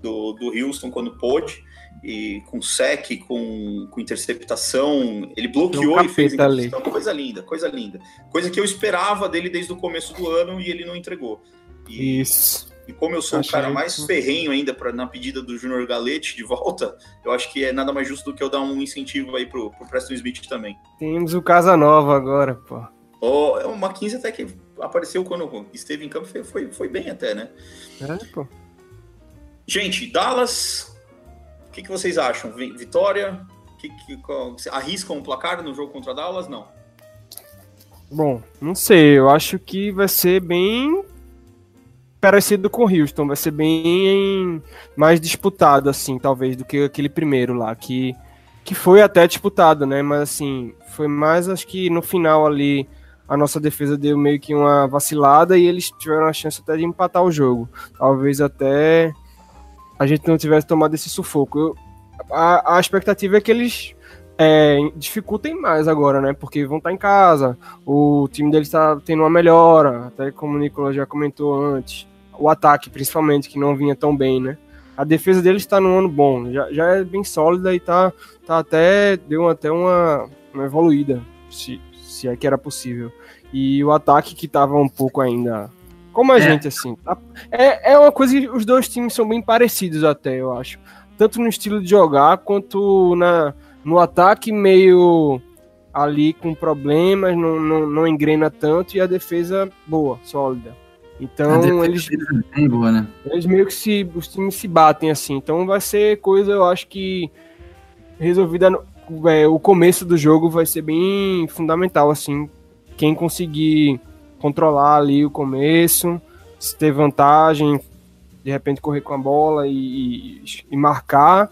Speaker 1: do, do Houston quando pôde. E com sec, com, com interceptação, ele bloqueou
Speaker 4: um
Speaker 1: e fez interceptação. Coisa linda, coisa linda. Coisa que eu esperava dele desde o começo do ano e ele não entregou. E,
Speaker 4: Isso.
Speaker 1: e como eu sou o
Speaker 4: Achei
Speaker 1: cara mais
Speaker 4: que-
Speaker 1: ferrenho ainda pra, na pedida do Júnior Galete de volta, eu acho que é nada mais justo do que eu dar um incentivo aí pro, pro Preston Smith também.
Speaker 4: Temos o Casanova agora, pô.
Speaker 1: Oh, o McKinsey até que apareceu quando esteve em campo, foi, foi, foi bem até, né?
Speaker 4: É, pô.
Speaker 1: Gente, Dallas, o que, que vocês acham? Vi- Vitória? Que, que, arriscam o placar no jogo contra Dallas? Não.
Speaker 4: Bom, não sei, eu acho que vai ser bem parecido com o Houston, vai ser bem mais disputado, assim, talvez, do que aquele primeiro lá, que, que foi até disputado, né? Mas assim, foi mais, acho que no final ali, a nossa defesa deu meio que uma vacilada e eles tiveram a chance até de empatar o jogo. Talvez até a gente não tivesse tomado esse sufoco. Eu- a, a expectativa é que eles é, dificultem mais agora, né? Porque vão estar em casa, o time deles está tendo uma melhora, até como o Nicolas já comentou antes. O ataque, principalmente, que não vinha tão bem, né? A defesa deles está num ano bom, já, já é bem sólida e tá, tá até. deu até uma, uma evoluída, se, se é que era possível. E o ataque que tava um pouco ainda. Como a
Speaker 3: É.
Speaker 4: gente, assim. tá- É, é uma coisa que os dois times são bem parecidos, até, eu acho. Tanto no estilo de jogar quanto na, no ataque meio ali com problemas, não, não, não engrena tanto, e a defesa boa, sólida. Então eles,
Speaker 3: é bem boa, né?
Speaker 4: eles meio que se. Os times se batem assim. Então vai ser coisa, eu acho que resolvida. No, é, o começo do jogo vai ser bem fundamental, assim. Quem conseguir controlar ali o começo, se ter vantagem, de repente correr com a bola e, e, marcar,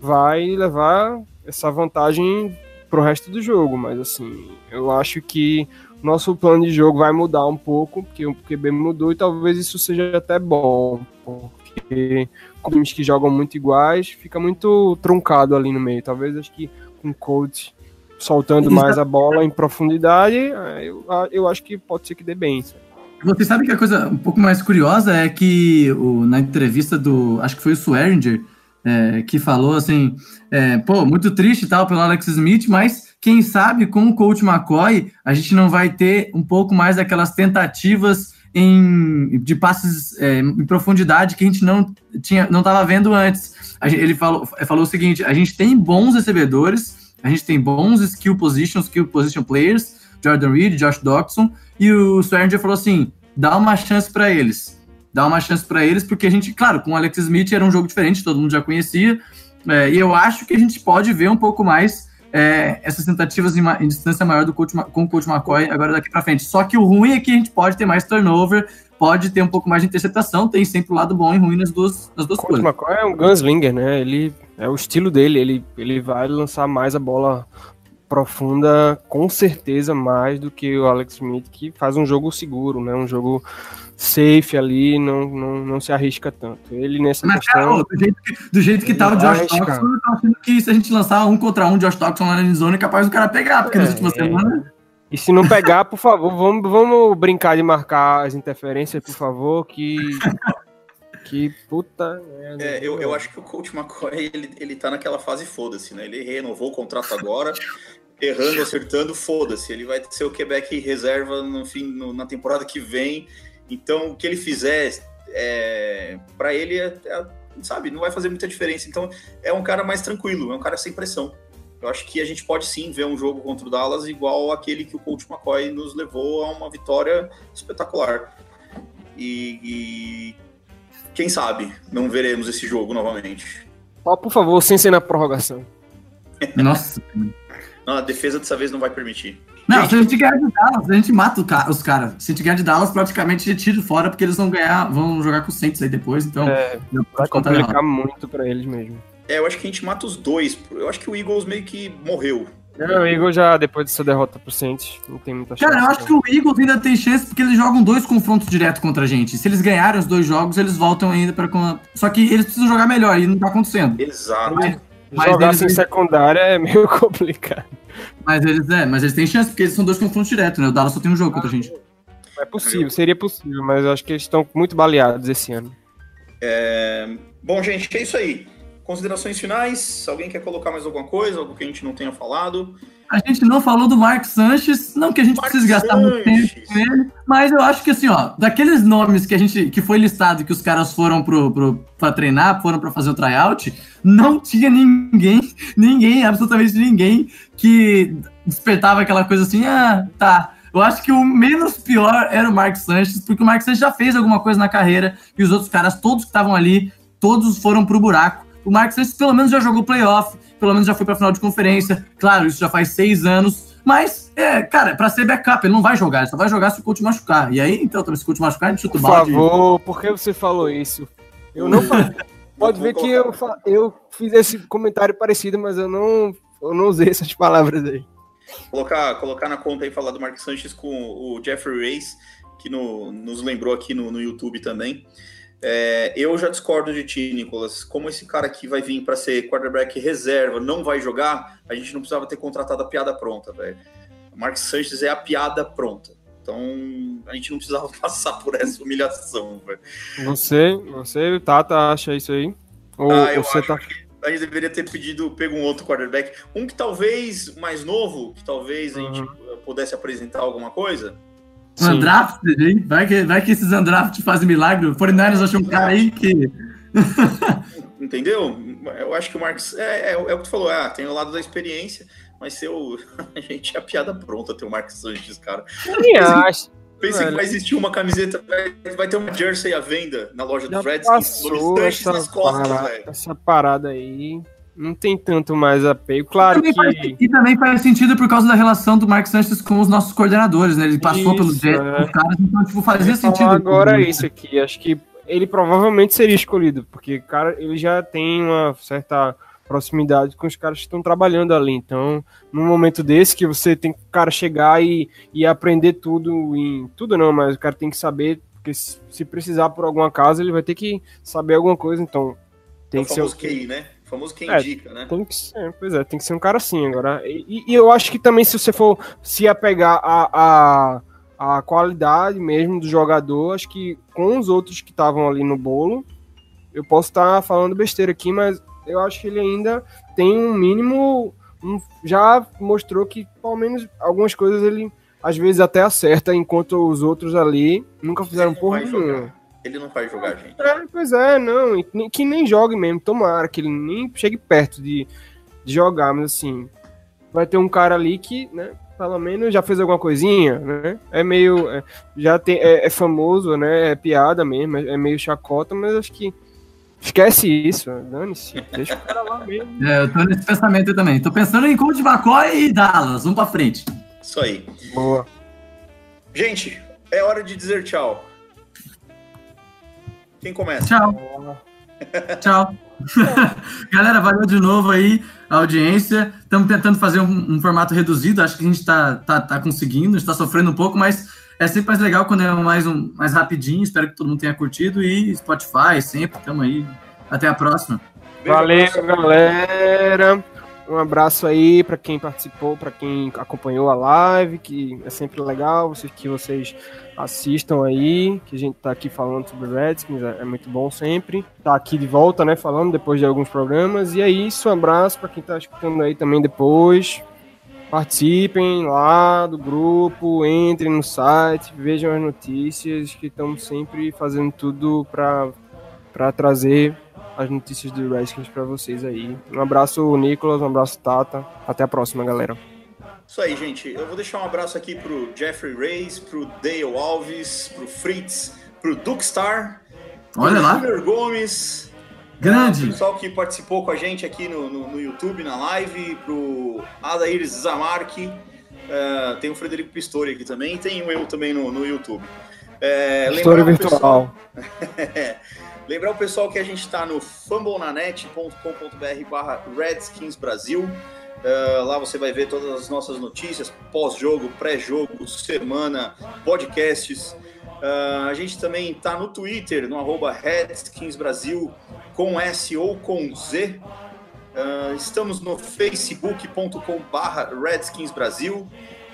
Speaker 4: vai levar essa vantagem pro resto do jogo. Mas assim, eu acho que nosso plano de jogo vai mudar um pouco, porque o QB mudou e talvez isso seja até bom, porque com times que jogam muito iguais, fica muito truncado ali no meio. Talvez acho que com o coach soltando mais a bola em profundidade, eu, eu acho que pode ser que dê bem.
Speaker 3: Você sabe que a coisa um pouco mais curiosa é que o, na entrevista do. Acho que foi o Swearinger é, que falou assim: é, pô, muito triste e tal pelo Alex Smith, mas quem sabe com o coach McCoy a gente não vai ter um pouco mais daquelas tentativas em, de passes é, em profundidade que a gente não tinha, não estava vendo antes. Gente- ele falou, falou o seguinte: a gente tem bons recebedores, a gente tem bons skill positions, skill position players, Jordan Reed, Josh Doxson, e o Swearinger falou assim: dá uma chance para eles. Dá uma chance para eles, porque a gente, claro, com o Alex Smith era um jogo diferente, todo mundo já conhecia, é, e eu acho que a gente pode ver um pouco mais é, essas tentativas em, em distância maior do coach, com o coach McCoy agora daqui para frente. Só que o ruim é que a gente pode ter mais turnover, pode ter um pouco mais de interceptação, tem sempre o lado bom e ruim nas duas, nas duas
Speaker 4: O
Speaker 3: coisas.
Speaker 4: McCoy é um gunslinger, né? Ele é o estilo dele, ele, ele vai lançar mais a bola aprofunda com certeza mais do que o Alex Smith, que faz um jogo seguro, né? Um jogo safe ali, não, não, não se arrisca tanto. Ele nessa
Speaker 3: Mas, cara,
Speaker 4: questão.
Speaker 3: ô, do, jeito que, do jeito que tá o Josh. Toxon, eu tô achando que se a gente lançar um contra um Josh Toxon lá na zona, é capaz do cara pegar, porque nas
Speaker 4: É,
Speaker 3: últimas
Speaker 4: é.
Speaker 3: semanas.
Speaker 4: E se não pegar, por favor, vamos, vamos brincar de marcar as interferências, por favor, que. Que puta.
Speaker 1: É, eu, eu acho que o coach McCoy, ele, ele tá naquela fase foda-se, né? Ele renovou o contrato agora, errando, acertando, foda-se. Ele vai ser o Quebec reserva no fim, no- na temporada que vem. Então, o que ele fizer, é, para ele, é, é, sabe, não vai fazer muita diferença. Então, é um cara mais tranquilo, é um cara sem pressão. Eu acho que a gente pode sim ver um jogo contra o Dallas igual aquele que o coach McCoy nos levou a uma vitória espetacular. E, e quem sabe não veremos esse jogo novamente.
Speaker 4: Ó, por favor, sem ser na prorrogação.
Speaker 3: Nossa. [LAUGHS]
Speaker 1: Não, a defesa dessa vez não vai permitir.
Speaker 3: Não, se a gente ganhar de Dallas, a gente mata ca- os caras. Se a gente ganhar de Dallas, praticamente a gente tira fora, porque eles vão ganhar, vão jogar com o Saints aí depois, então.
Speaker 4: É, vai
Speaker 3: errado.
Speaker 4: complicar muito pra eles mesmo.
Speaker 1: É, eu acho que a gente mata os dois. Eu acho que o Eagles meio que morreu.
Speaker 4: Não, o Igor já, depois dessa derrota pro Saints, não tem muita chance.
Speaker 3: Cara, eu acho que o Eagles ainda tem chance porque eles jogam dois confrontos direto contra a gente. Se eles ganharem os dois jogos, eles voltam ainda para. Só que eles precisam jogar melhor e não tá acontecendo.
Speaker 1: Exato.
Speaker 3: Mas, mas
Speaker 4: Jogar
Speaker 3: eles-
Speaker 4: sem secundária é meio [LAUGHS] complicado.
Speaker 3: mas eles é, mas eles têm chance porque eles são dois confrontos diretos, né? O Dallas só tem um jogo contra a gente.
Speaker 4: É possível, seria possível, mas eu acho que eles estão muito baleados esse ano.
Speaker 1: É, Bom, gente, é isso aí. Considerações finais? Alguém quer colocar mais alguma coisa? Algo que a gente não tenha falado?
Speaker 3: A gente não falou do Mark Sanches, não que a gente precise gastar muito tempo
Speaker 1: Sanches.
Speaker 3: com ele, mas eu acho que assim, ó, daqueles nomes que a gente que foi listado que os caras foram pro, pro, pra treinar, foram pra fazer o tryout, não tinha ninguém, [LAUGHS] ninguém, absolutamente ninguém que despertava aquela coisa assim, ah, tá. Eu acho que o menos pior era o Mark Sanches, porque o Mark Sanches já fez alguma coisa na carreira e os outros caras, todos que estavam ali, todos foram pro buraco. O Mark Sanches pelo menos já jogou playoff, pelo menos já foi pra final de conferência. Claro, isso já faz seis anos. Mas, é, cara, pra ser backup, ele não vai jogar, ele só vai jogar se o coach machucar. E aí, então, se o coach machucar, a gente chuta
Speaker 4: Por
Speaker 3: o balde.
Speaker 4: favor, por que você falou isso? Eu não falei. [LAUGHS] Pode ver que eu, eu fiz esse comentário parecido, mas eu não, eu não usei essas palavras aí.
Speaker 1: Colocar, colocar na conta aí falar do Mark Sanchez com o Jeffrey Reis, que no- nos lembrou aqui no, no YouTube também. É, eu já discordo de ti, Nicolas. Como esse cara aqui vai vir para ser quarterback reserva, não vai jogar, a gente não precisava ter contratado a piada pronta, velho. Mark Sanchez é a piada pronta. Então, a gente não precisava [LAUGHS] passar por essa humilhação, velho.
Speaker 4: Você, você, Tata, acha isso aí? Ou
Speaker 1: Ah, eu
Speaker 4: você tá.
Speaker 1: A gente deveria ter pedido, pego um outro quarterback. Um que talvez mais novo, que talvez a gente
Speaker 4: Uhum.
Speaker 1: pudesse apresentar alguma coisa.
Speaker 4: Sim.
Speaker 3: Undrafted, hein? Vai que, vai que esses undrafted fazem milagre. O 49ers achou um cara aí que. [LAUGHS]
Speaker 1: Entendeu? Eu acho que o Marcos. É, é, é o que tu falou, ah, tem o lado da experiência, mas se eu, [LAUGHS] a gente é a piada pronta ter o Marcos Sanches, cara.
Speaker 4: Nem acho.
Speaker 1: Pensa que vai existir uma camiseta, vai, ter uma jersey à venda na loja dos Redskins,
Speaker 4: passou
Speaker 1: Sanches
Speaker 4: essa
Speaker 1: nas costas,
Speaker 4: parada,
Speaker 1: velho.
Speaker 4: essa parada aí. Não tem tanto mais apego. Claro
Speaker 3: Também faz-
Speaker 4: que.
Speaker 3: e também faz sentido por causa da relação do Mark Sanches com os nossos coordenadores, né? Ele passou
Speaker 4: Isso,
Speaker 3: pelo Jets
Speaker 4: é.
Speaker 3: os caras, então, tipo, fazia sentido.
Speaker 4: agora isso aqui. Acho que ele provavelmente seria escolhido, porque cara, ele já tem uma certa proximidade com os caras que estão trabalhando ali. Então, num momento desse que você tem que o cara chegar e, e aprender tudo em tudo não, mas o cara tem que saber porque se, se precisar por alguma casa, ele vai ter que saber alguma coisa, então tem
Speaker 1: o
Speaker 4: que ser
Speaker 1: famoso QI, né? O famoso quem
Speaker 4: É,
Speaker 1: indica, né?
Speaker 4: tem que ser, pois é, tem que ser um cara assim agora. E, e eu acho que também se você for se apegar a, a, a qualidade mesmo do jogador, acho que com os outros que estavam ali no bolo, eu posso estar falando besteira aqui, mas eu acho que ele ainda tem um mínimo. um- já mostrou que, pelo menos, algumas coisas ele às vezes até acerta, enquanto os outros ali nunca fizeram porra nenhuma.
Speaker 1: Ele não vai jogar, gente.
Speaker 4: É, pois é, não. Que nem jogue mesmo. Tomara que ele nem chegue perto de, de jogar, mas assim. Vai ter um cara ali que, né? Pelo menos já fez alguma coisinha, né? É meio. é, já tem, é, é famoso, né? É piada mesmo, é, é meio chacota, mas acho que. Esquece isso, dane-se. Deixa o cara lá mesmo.
Speaker 3: É, eu tô nesse pensamento aí também. Tô pensando em Colt McCoy e Dallas. Vamos pra frente.
Speaker 1: Isso aí.
Speaker 4: Boa.
Speaker 1: Gente, é hora de dizer tchau. Quem começa?
Speaker 3: Tchau. Tchau. [LAUGHS] Galera, valeu de novo aí a audiência. Estamos tentando fazer um, um, formato reduzido, acho que a gente está tá, tá conseguindo, está sofrendo um pouco, mas é sempre mais legal quando é mais, um, mais rapidinho. Espero que todo mundo tenha curtido e Spotify sempre, estamos aí. Até a próxima.
Speaker 4: Valeu, galera. Um abraço aí para quem participou, para quem acompanhou a live, que é sempre legal vocês, que vocês assistam aí, que a gente tá aqui falando sobre Redskins, é, é muito bom sempre. Tá aqui de volta, né, falando depois de alguns programas. E é isso, um abraço para quem tá escutando aí também depois. Participem lá do grupo, entrem no site, vejam as notícias, que estamos sempre fazendo tudo para trazer as notícias do Redskins para vocês aí. Um abraço, Nicolas, um abraço, Tata. Até a próxima, galera.
Speaker 1: Isso aí, gente. Eu vou deixar um abraço aqui pro Jeffrey Reis, pro Dale Alves, pro Fritz, pro Duckstar,
Speaker 3: Olha lá.
Speaker 1: Junior Gomes.
Speaker 3: Grande.
Speaker 1: O pessoal que participou com a gente aqui no, no, no YouTube, na live, pro Adair Zamark. Uh, tem o Frederico Pistori aqui também, tem o eu também no, no YouTube.
Speaker 4: É, História virtual. [LAUGHS]
Speaker 1: Lembrar o pessoal que a gente está no fumblenanet.com.br barra Redskins Brasil. Uh, lá você vai ver todas as nossas notícias, pós-jogo, pré-jogo, semana, podcasts. Uh, a gente também está no Twitter, no arroba Redskins Brasil, com S ou com Z. Uh, estamos no facebook.com barra Redskins Brasil.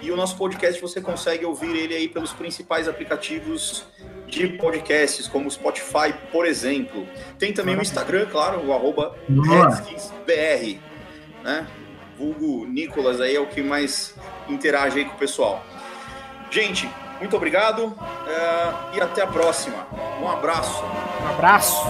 Speaker 1: E o nosso podcast você consegue ouvir ele aí pelos principais aplicativos de podcasts, como o Spotify, por exemplo. Tem também o Instagram, claro, o arroba RedskinsBR, né? Vulgo Nicolas aí é o que mais interage aí com o pessoal. Gente, muito obrigado uh, e até a próxima. Um abraço.
Speaker 4: Um abraço.